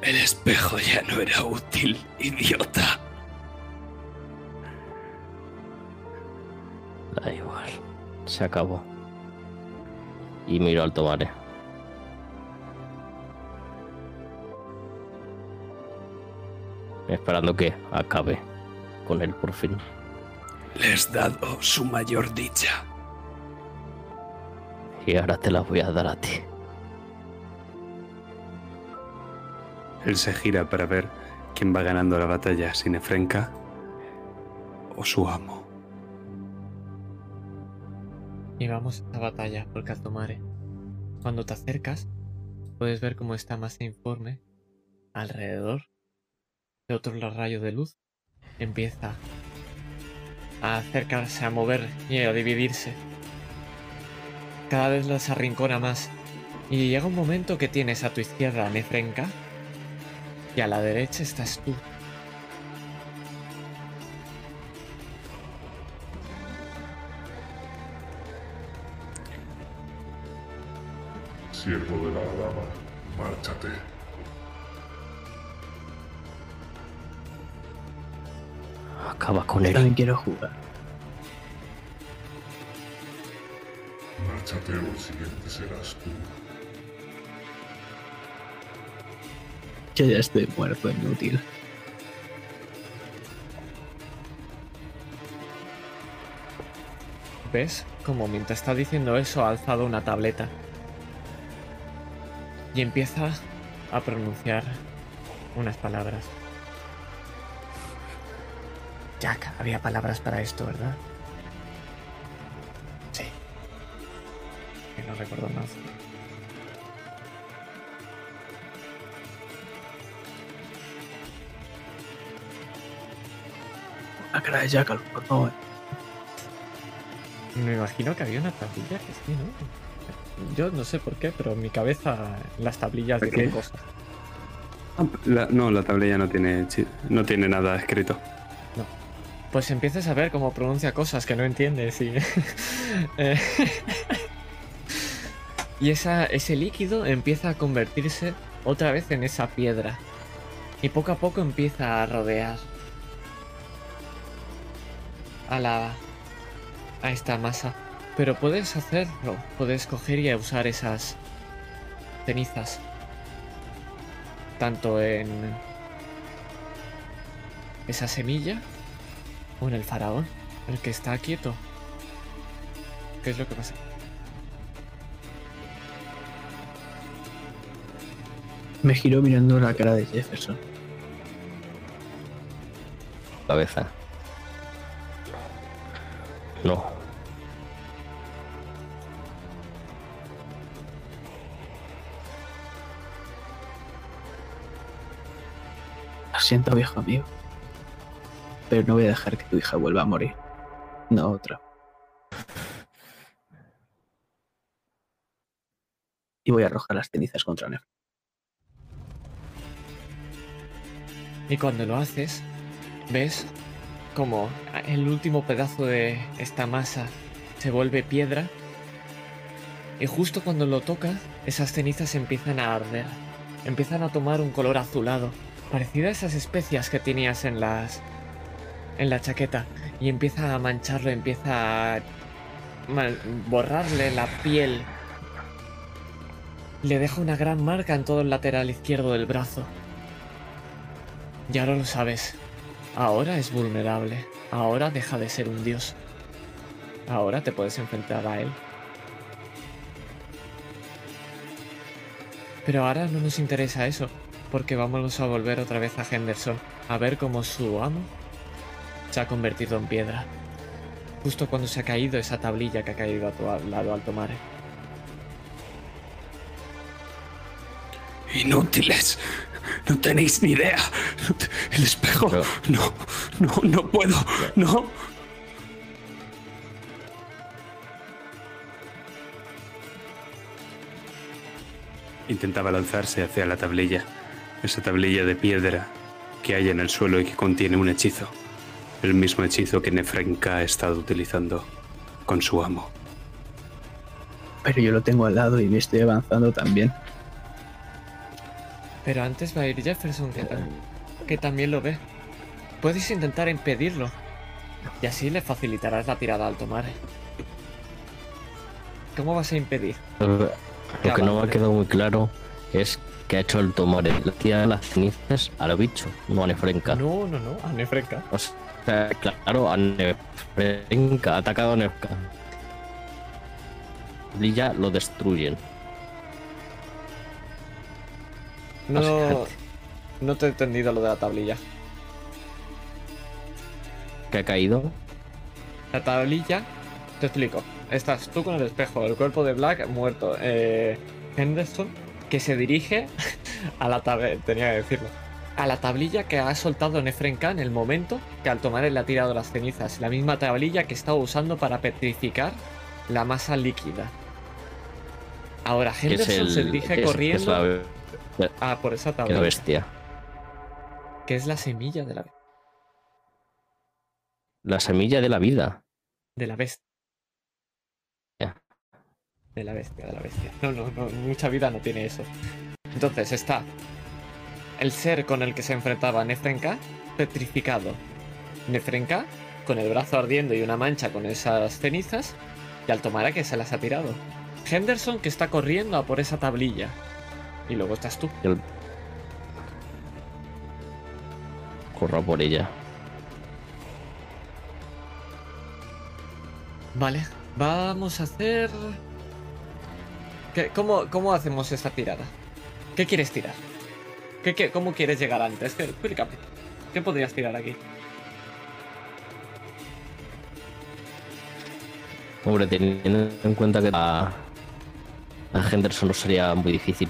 El espejo ya no era útil, idiota. Da igual. Se acabó. Y miro al tomare. Esperando que acabe con él por fin. Le has dado su mayor dicha. Y ahora te las voy a dar a ti. Él se gira para ver quién va ganando la batalla, si Nefrenka o su amo. Y vamos a la batalla por Caltomare. Cuando te acercas, puedes ver cómo está más informe alrededor de otro rayo de luz. Empieza a acercarse, a mover y a dividirse. Cada vez las arrincona más. Y llega un momento que tienes a tu izquierda Nefrenka y a la derecha estás tú. Siervo de la dama, márchate. Acaba con él. También quiero jugar. Márchate o el siguiente serás tú. Yo ya estoy muerto, inútil. ¿Ves? Como mientras está diciendo eso ha alzado una tableta. Y empieza a pronunciar unas palabras. Jack, había palabras para esto, ¿verdad? Sí. Que no recuerdo más. La cara de Jackal, por favor. Me imagino que había una tablilla que sí, ¿no? Yo no sé por qué, pero en mi cabeza las tablillas ¿Por dicen qué? cosas. Ah, la- no, la tablilla no tiene, no tiene nada escrito. Pues empiezas a ver cómo pronuncia cosas que no entiendes y... Eh, y esa, ese líquido empieza a convertirse otra vez en esa piedra. Y poco a poco empieza a rodear a la... a esta masa. Pero puedes hacerlo, puedes coger y usar esas cenizas. Tanto en esa semilla o en el faraón, el que está quieto. ¿Qué es lo que pasa? Me giro mirando la cara de Jefferson. Cabeza. No. Siento, viejo amigo. Pero no voy a dejar que tu hija vuelva a morir. No otra. Y voy a arrojar las cenizas contra Nef. Y cuando lo haces, ves como el último pedazo de esta masa se vuelve piedra. Y justo cuando lo tocas, esas cenizas empiezan a arder. Empiezan a tomar un color azulado, parecido a esas especias que tenías en las en la chaqueta y empieza a mancharlo, empieza a borrarle la piel. Le deja una gran marca en todo el lateral izquierdo del brazo. Y ahora lo sabes. Ahora es vulnerable. Ahora deja de ser un dios. Ahora te puedes enfrentar a él. Pero ahora no nos interesa eso, porque vamos a volver otra vez a Henderson, a ver cómo su amo se ha convertido en piedra. Justo cuando se ha caído esa tablilla que ha caído a tu al- lado alto mare. Inútiles. No tenéis ni idea. El espejo. Pero- No, no, no puedo. No. Intentaba lanzarse hacia la tablilla. Esa tablilla de piedra que hay en el suelo y que contiene un hechizo. El mismo hechizo que Nefrenka ha estado utilizando con su amo. Pero yo lo tengo al lado y me estoy avanzando también. Pero antes va a ir Jefferson, que, que también lo ve. Puedes intentar impedirlo. Y así le facilitarás la tirada alto mare. ¿Cómo vas a impedir? Lo que no me ha quedado muy claro es que ha hecho el tomar el tira las cenizas al bicho, no a Nefrenka. No, no, no, a Nefrenka. O sea, claro, a Nefrenka, ha atacado a Nefrenka. tablilla lo destruyen. No, no te he entendido lo de la tablilla. ¿Qué ha caído? La tablilla, te explico. Estás tú con el espejo, el cuerpo de Black muerto. Eh, Henderson, que se dirige a la tablilla, tenía que decirlo. A la tablilla que ha soltado Nefrenka en el momento que al tomar le ha tirado las cenizas. La misma tablilla que estaba usando para petrificar la masa líquida. Ahora Que Henderson el- se dirige que es- que corriendo la, a por esa que es la tablilla. bestia. Que es la semilla de la, La semilla de la vida. de la bestia. De la bestia, de la bestia. No, no, no, mucha vida no tiene eso. Entonces está el ser con el que se enfrentaba Nefrenka, petrificado. Nefrenka, con el brazo ardiendo y una mancha con esas cenizas, y Altomara que se las ha tirado. Henderson que está corriendo a por esa tablilla. Y luego estás tú. El... Corro por ella. Vale, vamos a hacer... ¿Qué- cómo, ¿Cómo hacemos esta tirada? ¿Qué quieres tirar? ¿Qué, qué- cómo quieres llegar antes? ¿Qué- Explícame. ¿Qué podrías tirar aquí? Hombre, teniendo en cuenta que a, a Henderson no sería muy difícil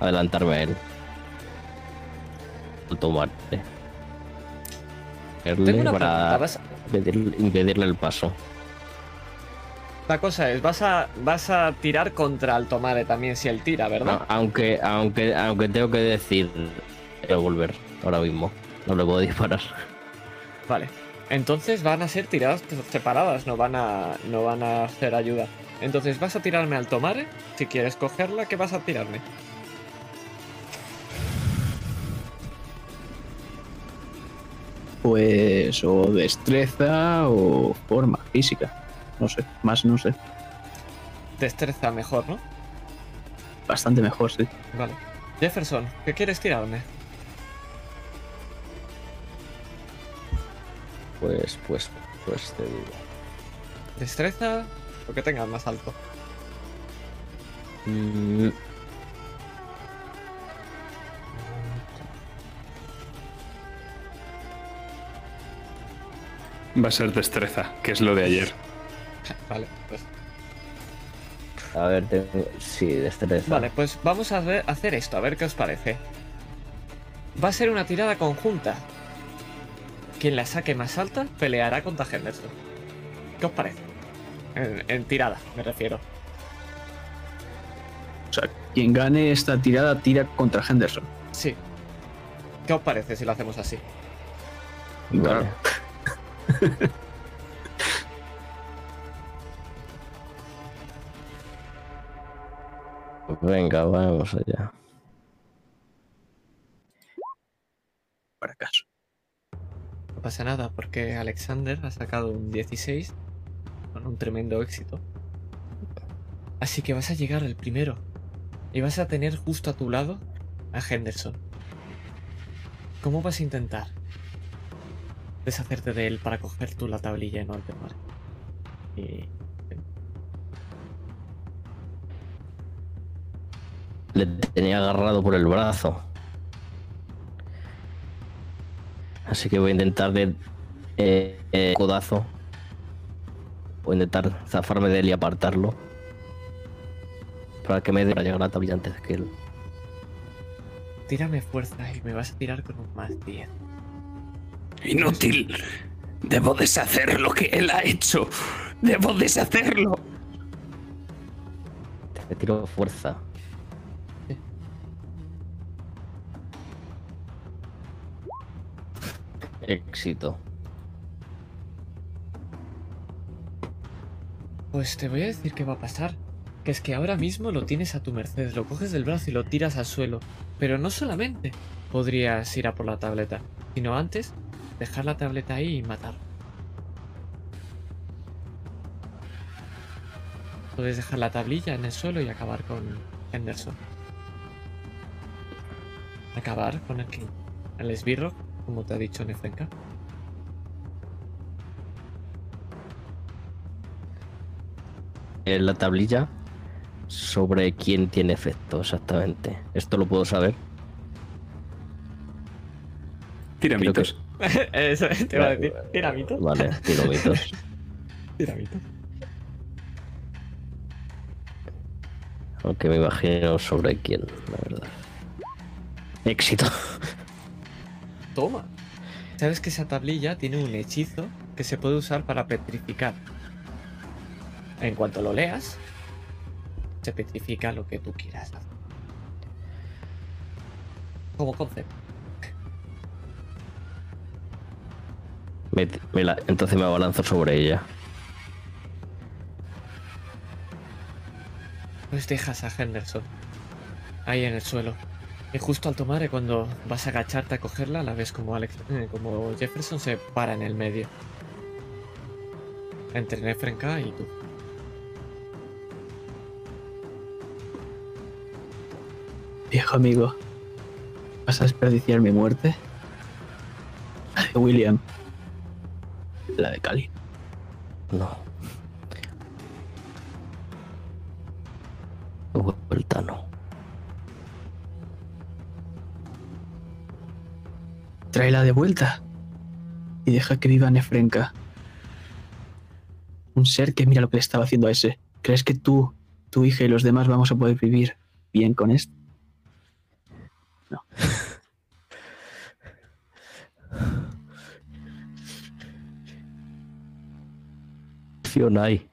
adelantarme a él. Tomarte. Tengo una pregunta. para Vas- impedirle el paso. La cosa es, vas a, vas a tirar contra Altomare también si él tira, ¿verdad? No, aunque, aunque, aunque tengo que decir quiero volver ahora mismo. No le puedo disparar. Vale. Entonces van a ser tiradas separadas, no van a, no van a hacer ayuda. Entonces vas a tirarme al Tomare. Si quieres cogerla, ¿qué vas a tirarme? Pues o destreza o forma física. No sé, más no sé. Destreza mejor, ¿no? Bastante mejor, sí. Vale. Jefferson, ¿qué quieres tirarme? Pues, pues, pues te digo. ¿Destreza? O que tengas más alto. Mm, Va a ser destreza, que es lo de ayer. Vale, pues. a ver, tengo- sí, destreza. Vale, pues vamos a ver- hacer esto, a ver qué os parece. Va a ser una tirada conjunta. Quien la saque más alta peleará contra Henderson. ¿Qué os parece? En, en tirada, me refiero. O sea, quien gane esta tirada tira contra Henderson. Sí. ¿Qué os parece si lo hacemos así? Vale. Venga, vamos allá. Para caso. No pasa nada, porque Alexander ha sacado un 16 con un tremendo éxito. Así que vas a llegar al primero. Y vas a tener justo a tu lado a Henderson. ¿Cómo vas a intentar deshacerte de él para coger tú la tablilla y no el mar? Y Le tenía agarrado por el brazo. Así que voy a intentar de eh, eh, codazo. Voy a intentar zafarme de él y apartarlo. Para que me dé para llegar a la tablilla antes que él. tírame fuerza y me vas a tirar con un más 10. Inútil. Debo deshacer lo que él ha hecho. Debo deshacerlo. Me tiro fuerza. Éxito. Pues te voy a decir qué va a pasar. Que es que ahora mismo lo tienes a tu merced, lo coges del brazo y lo tiras al suelo. Pero no solamente podrías ir a por la tableta, sino antes dejar la tableta ahí y matar. Puedes dejar la tablilla en el suelo y acabar con Henderson. Acabar con el. El esbirro, como te ha dicho Nefrenka. en la tablilla sobre quién tiene efecto exactamente. ¿Esto lo puedo saber? Tira Creo que mitos. Eso te iba a decir. Tiramitos. Vale, tiro mitos. Tiramitos. Aunque me imagino sobre quién, la verdad. Éxito. Toma. ¿Sabes que esa tablilla tiene un hechizo que se puede usar para petrificar? En cuanto lo leas, se petrifica lo que tú quieras. Como concepto. Me- me la- entonces me abalanzo sobre ella. Pues dejas a Henderson ahí en el suelo. Y justo al tomar, cuando vas a agacharte a cogerla, la ves como Alex, eh, como Jefferson se para en el medio. Entre Nefrenka y tú. Viejo amigo, ¿vas a desperdiciar mi muerte? La de William. La de Cali. No. Vuelta no. Tráela de vuelta. Y deja que viva Nefrenka. Un ser que mira lo que le estaba haciendo a ese. ¿Crees que tú, tu hija y los demás vamos a poder vivir bien con esto? Opción hay.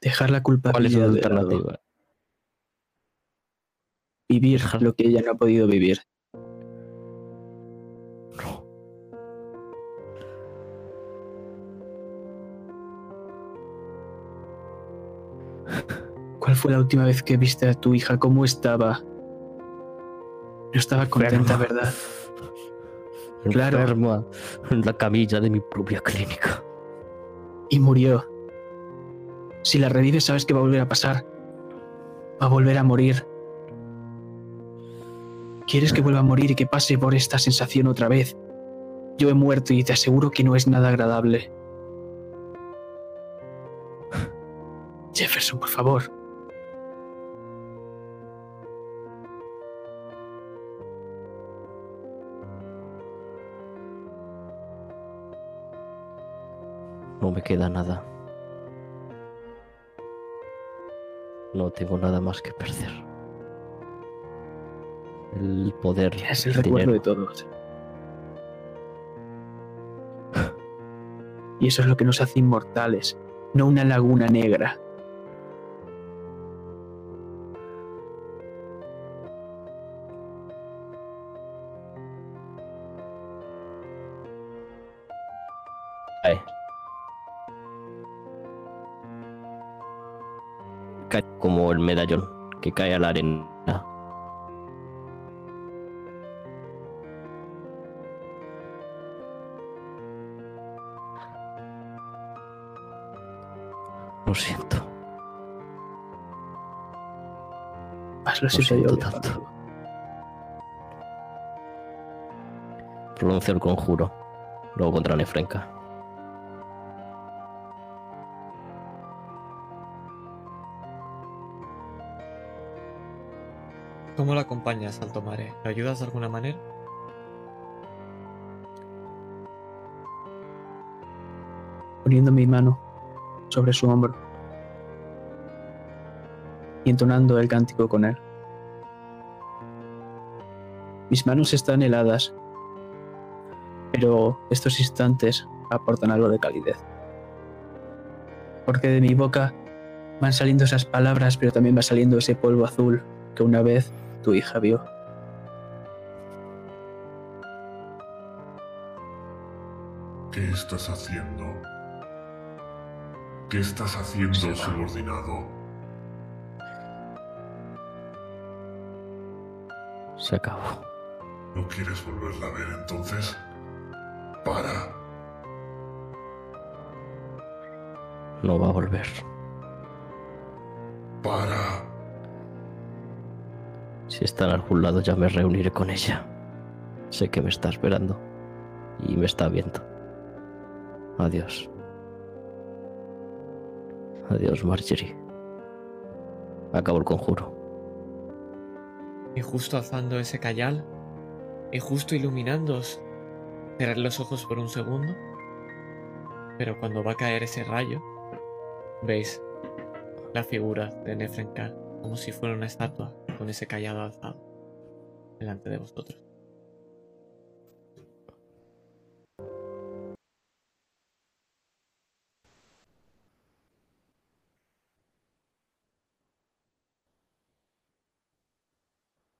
Dejar la ¿Cuál es la alternativa? Vivir Dejar- lo que ella no ha podido vivir. ¿Cuál fue la última vez que viste a tu hija? ¿Cómo estaba? No estaba contenta, Enferma. ¿verdad? Claro. Enferma en la camilla de mi propia clínica. Y murió. Si la revives, sabes que va a volver a pasar. Va a volver a morir. ¿Quieres que vuelva a morir y que pase por esta sensación otra vez? Yo he muerto y te aseguro que no es nada agradable. Jefferson, por favor. Me queda nada. No tengo nada más que perder. El poder. Tienes el el recuerdo de todos. Y eso es lo que nos hace inmortales, no una laguna negra. Medallón que cae a la arena. Lo siento. Más lo Lo siento yo. tanto. Pronuncio el conjuro. Luego contra Nefrenka. ¿Cómo lo acompañas, Alto Mare? ¿Lo ayudas de alguna manera? poniendo mi mano sobre su hombro y entonando el cántico con él. Mis manos están heladas, pero estos instantes aportan algo de calidez. Porque de mi boca van saliendo esas palabras, pero también va saliendo ese polvo azul que una vez tu hija vio. ¿Qué estás haciendo? ¿Qué estás haciendo, subordinado? Se acabó. ¿No quieres volverla a ver entonces? Para. No va a volver. Si está en algún lado ya me reuniré con ella. Sé que me está esperando. Y me está viendo. Adiós. Adiós, Marjorie. Acabo el conjuro. Y justo alzando ese cayal, y justo iluminándoos, cerrar los ojos por un segundo. Pero cuando va a caer ese rayo, veis la figura de Nefrenkar como si fuera una estatua con ese callado alzado delante de vosotros.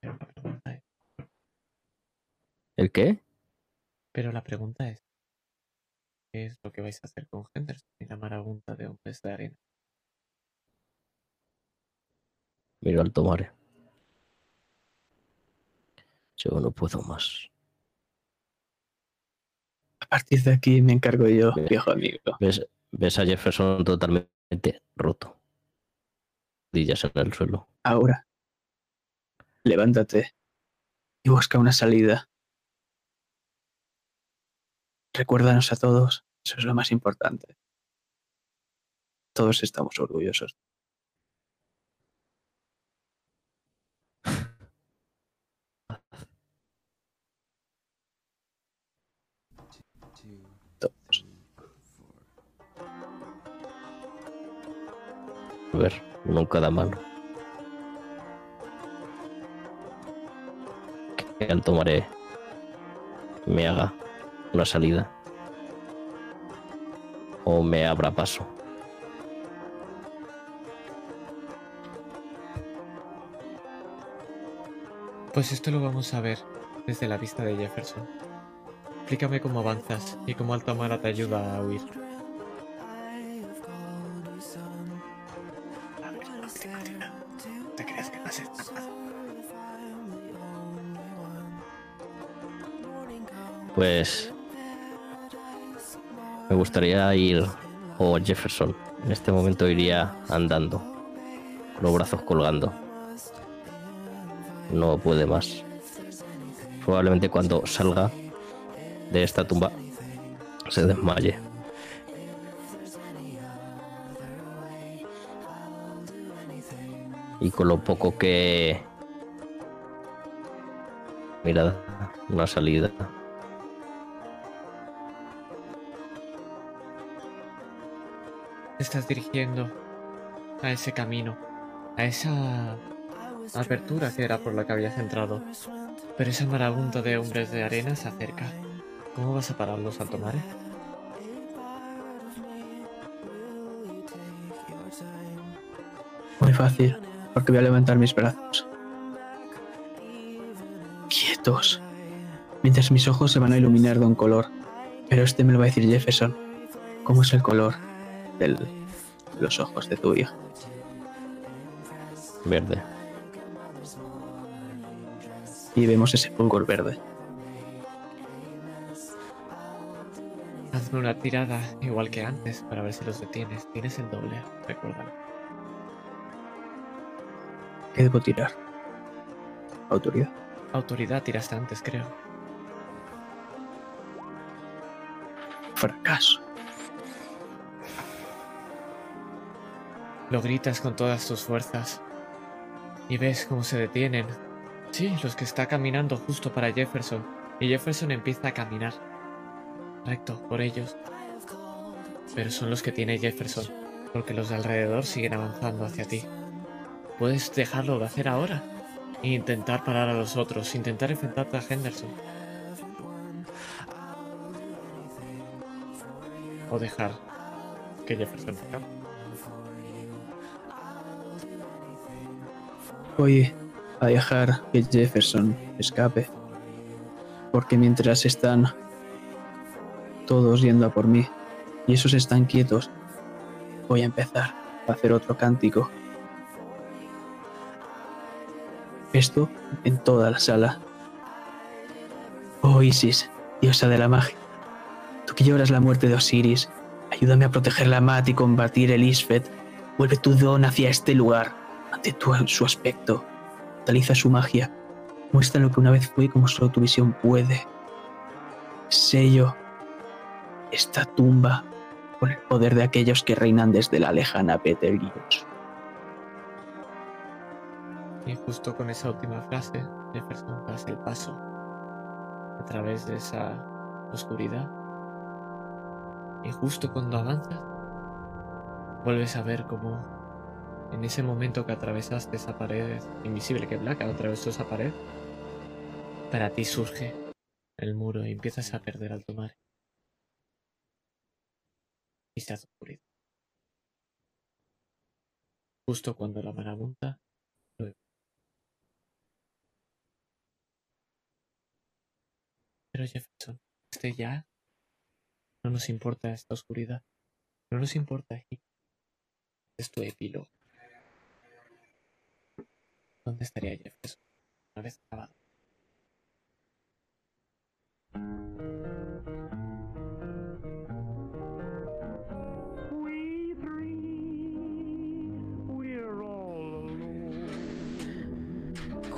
Pero la pregunta es, ¿El qué? pero la pregunta es, ¿qué es lo que vais a hacer con Henderson y la marabunta de hombres de arena? Miro al tomare. Yo no puedo más. A partir de aquí me encargo yo, viejo amigo. ¿Ves, ves a Jefferson totalmente roto. Rodillas en el suelo. Ahora, levántate y busca una salida. Recuérdanos a todos, eso es lo más importante. Todos estamos orgullosos. A ver, mano. Que al tomaré me haga una salida. O me abra paso. Pues esto lo vamos a ver desde la vista de Jefferson. Explícame cómo avanzas y cómo Altamara te ayuda a huir. Pues me gustaría ir, o Jefferson, en este momento iría andando, con los brazos colgando. No puede más. Probablemente cuando salga de esta tumba se desmaye. Y con lo poco que... Mirad, una salida. Estás dirigiendo a ese camino, a esa apertura que era por la que habías entrado. Pero esa marabunta de hombres de arena se acerca. ¿Cómo vas a pararlos al tomar? Muy fácil, porque voy a levantar mis brazos. Quietos. Mientras mis ojos se van a iluminar de un color. Pero este me lo va a decir Jefferson. ¿Cómo es el color del- de los ojos de tu hija? Verde. Y vemos ese fulgor verde. Hazme una tirada igual que antes para ver si los detienes. Tienes el doble, recuérdalo. ¿Qué debo tirar? Autoridad. Autoridad tiraste antes, creo. Fracaso. Lo gritas con todas tus fuerzas. Y ves cómo se detienen. Sí, los que está caminando justo para Jefferson. Y Jefferson empieza a caminar. Recto, por ellos. Pero son los que tiene Jefferson. Porque los de alrededor siguen avanzando hacia ti. Puedes dejarlo de hacer ahora. E intentar parar a los otros. Intentar enfrentarte a Henderson. O dejar que Jefferson te Voy a dejar que Jefferson escape. Porque mientras están todos yendo a por mí y esos están quietos, voy a empezar a hacer otro cántico. Esto en toda la sala. Oh Isis, diosa de la magia. Tú que lloras la muerte de Osiris, ayúdame a proteger la Mat y combatir el Isfet. Vuelve tu don hacia este lugar ante tu, su aspecto. Taliza su magia. Muestra lo que una vez fue como solo tu visión puede. Sello esta tumba con el poder de aquellos que reinan desde la lejana Betelgeuse. Y justo con esa última frase, Jefferson das el paso a través de esa oscuridad. Y justo cuando avanzas, vuelves a ver cómo en ese momento que atravesaste esa pared invisible que Black atravesó esa pared, para ti surge el muro y empiezas a perder alto mar. Y se hace oscuridad. Justo cuando la marabunta. Pero Jefferson, este ya no nos importa esta oscuridad. No nos importa aquí. Es tu epílogo. ¿Dónde estaría Jefferson? Una vez acabado.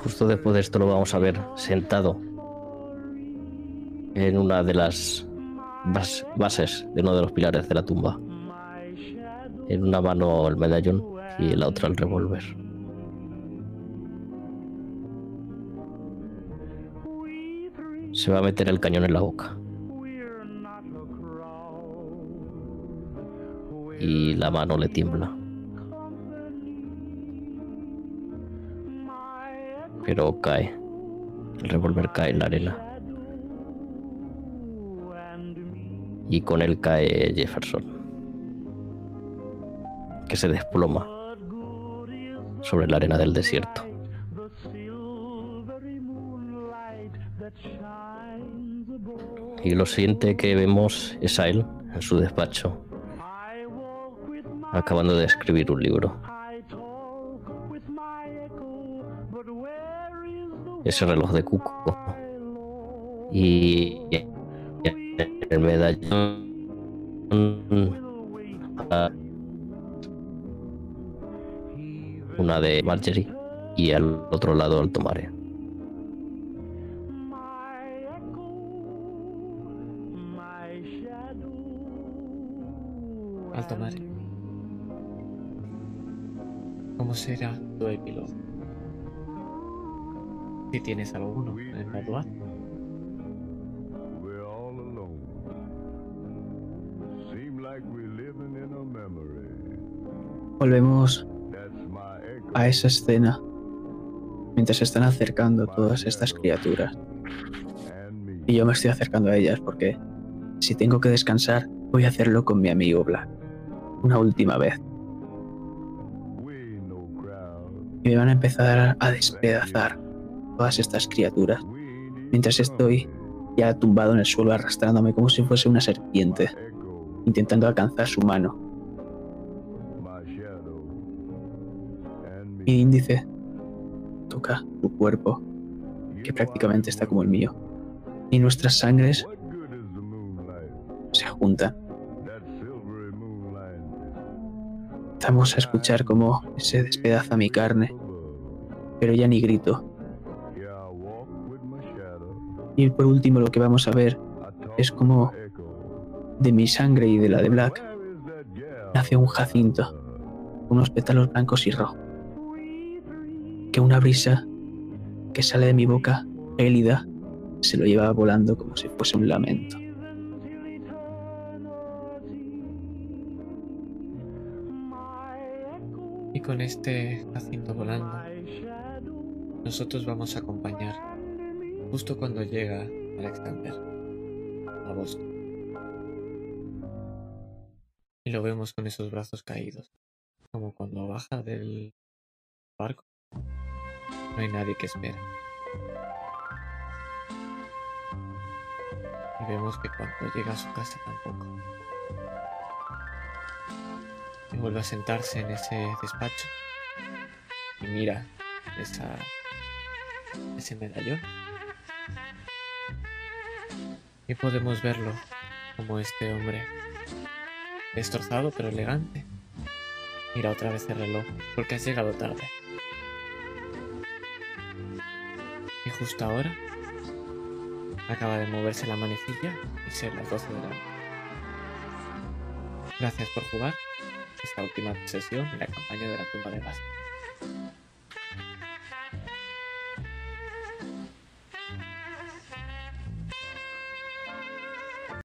Justo después de esto lo vamos a ver sentado en una de las bas- bases de uno de los pilares de la tumba. En una mano el medallón y en la otra el revólver. Se va a meter el cañón en la boca. Y la mano le tiembla. Pero cae. El revólver cae en la arena. Y con él cae Jefferson. Que se desploma sobre la arena del desierto. Y lo siguiente que vemos es a él en su despacho, acabando de escribir un libro. Ese reloj de cuco. Y el medallón. ah, Una de Marjorie y al otro lado Alto Mare. Alto mar. ¿Cómo será tu epílogo? Si tienes alguno en la duda. Volvemos a esa escena mientras se están acercando todas estas criaturas. Y yo me estoy acercando a ellas porque si tengo que descansar, voy a hacerlo con mi amigo Black. Una última vez. Y me van a empezar a despedazar todas estas criaturas. Mientras estoy ya tumbado en el suelo arrastrándome como si fuese una serpiente, intentando alcanzar su mano. Mi índice toca tu cuerpo, que prácticamente está como el mío. Y nuestras sangres se juntan. Empezamos a escuchar cómo se despedaza mi carne, pero ya ni grito. Y por último lo que vamos a ver es como de mi sangre y de la de Black nace un jacinto, unos pétalos blancos y rojos. Que una brisa que sale de mi boca, gélida, se lo lleva volando como si fuese un lamento. Y con este Jacinto volando, nosotros vamos a acompañar justo cuando llega Alexander a Boston. Y lo vemos con esos brazos caídos, como cuando baja del barco. No hay nadie que espera. Y vemos que cuando llega a su casa tampoco. Vuelve a sentarse en ese despacho y mira esa, ese medallón. Y podemos verlo como este hombre destrozado pero elegante. Mira otra vez el reloj porque has llegado tarde. Y justo ahora acaba de moverse la manecilla y ser las 12 de la noche. Gracias por jugar esta última sesión en la campaña de la tumba de Gas.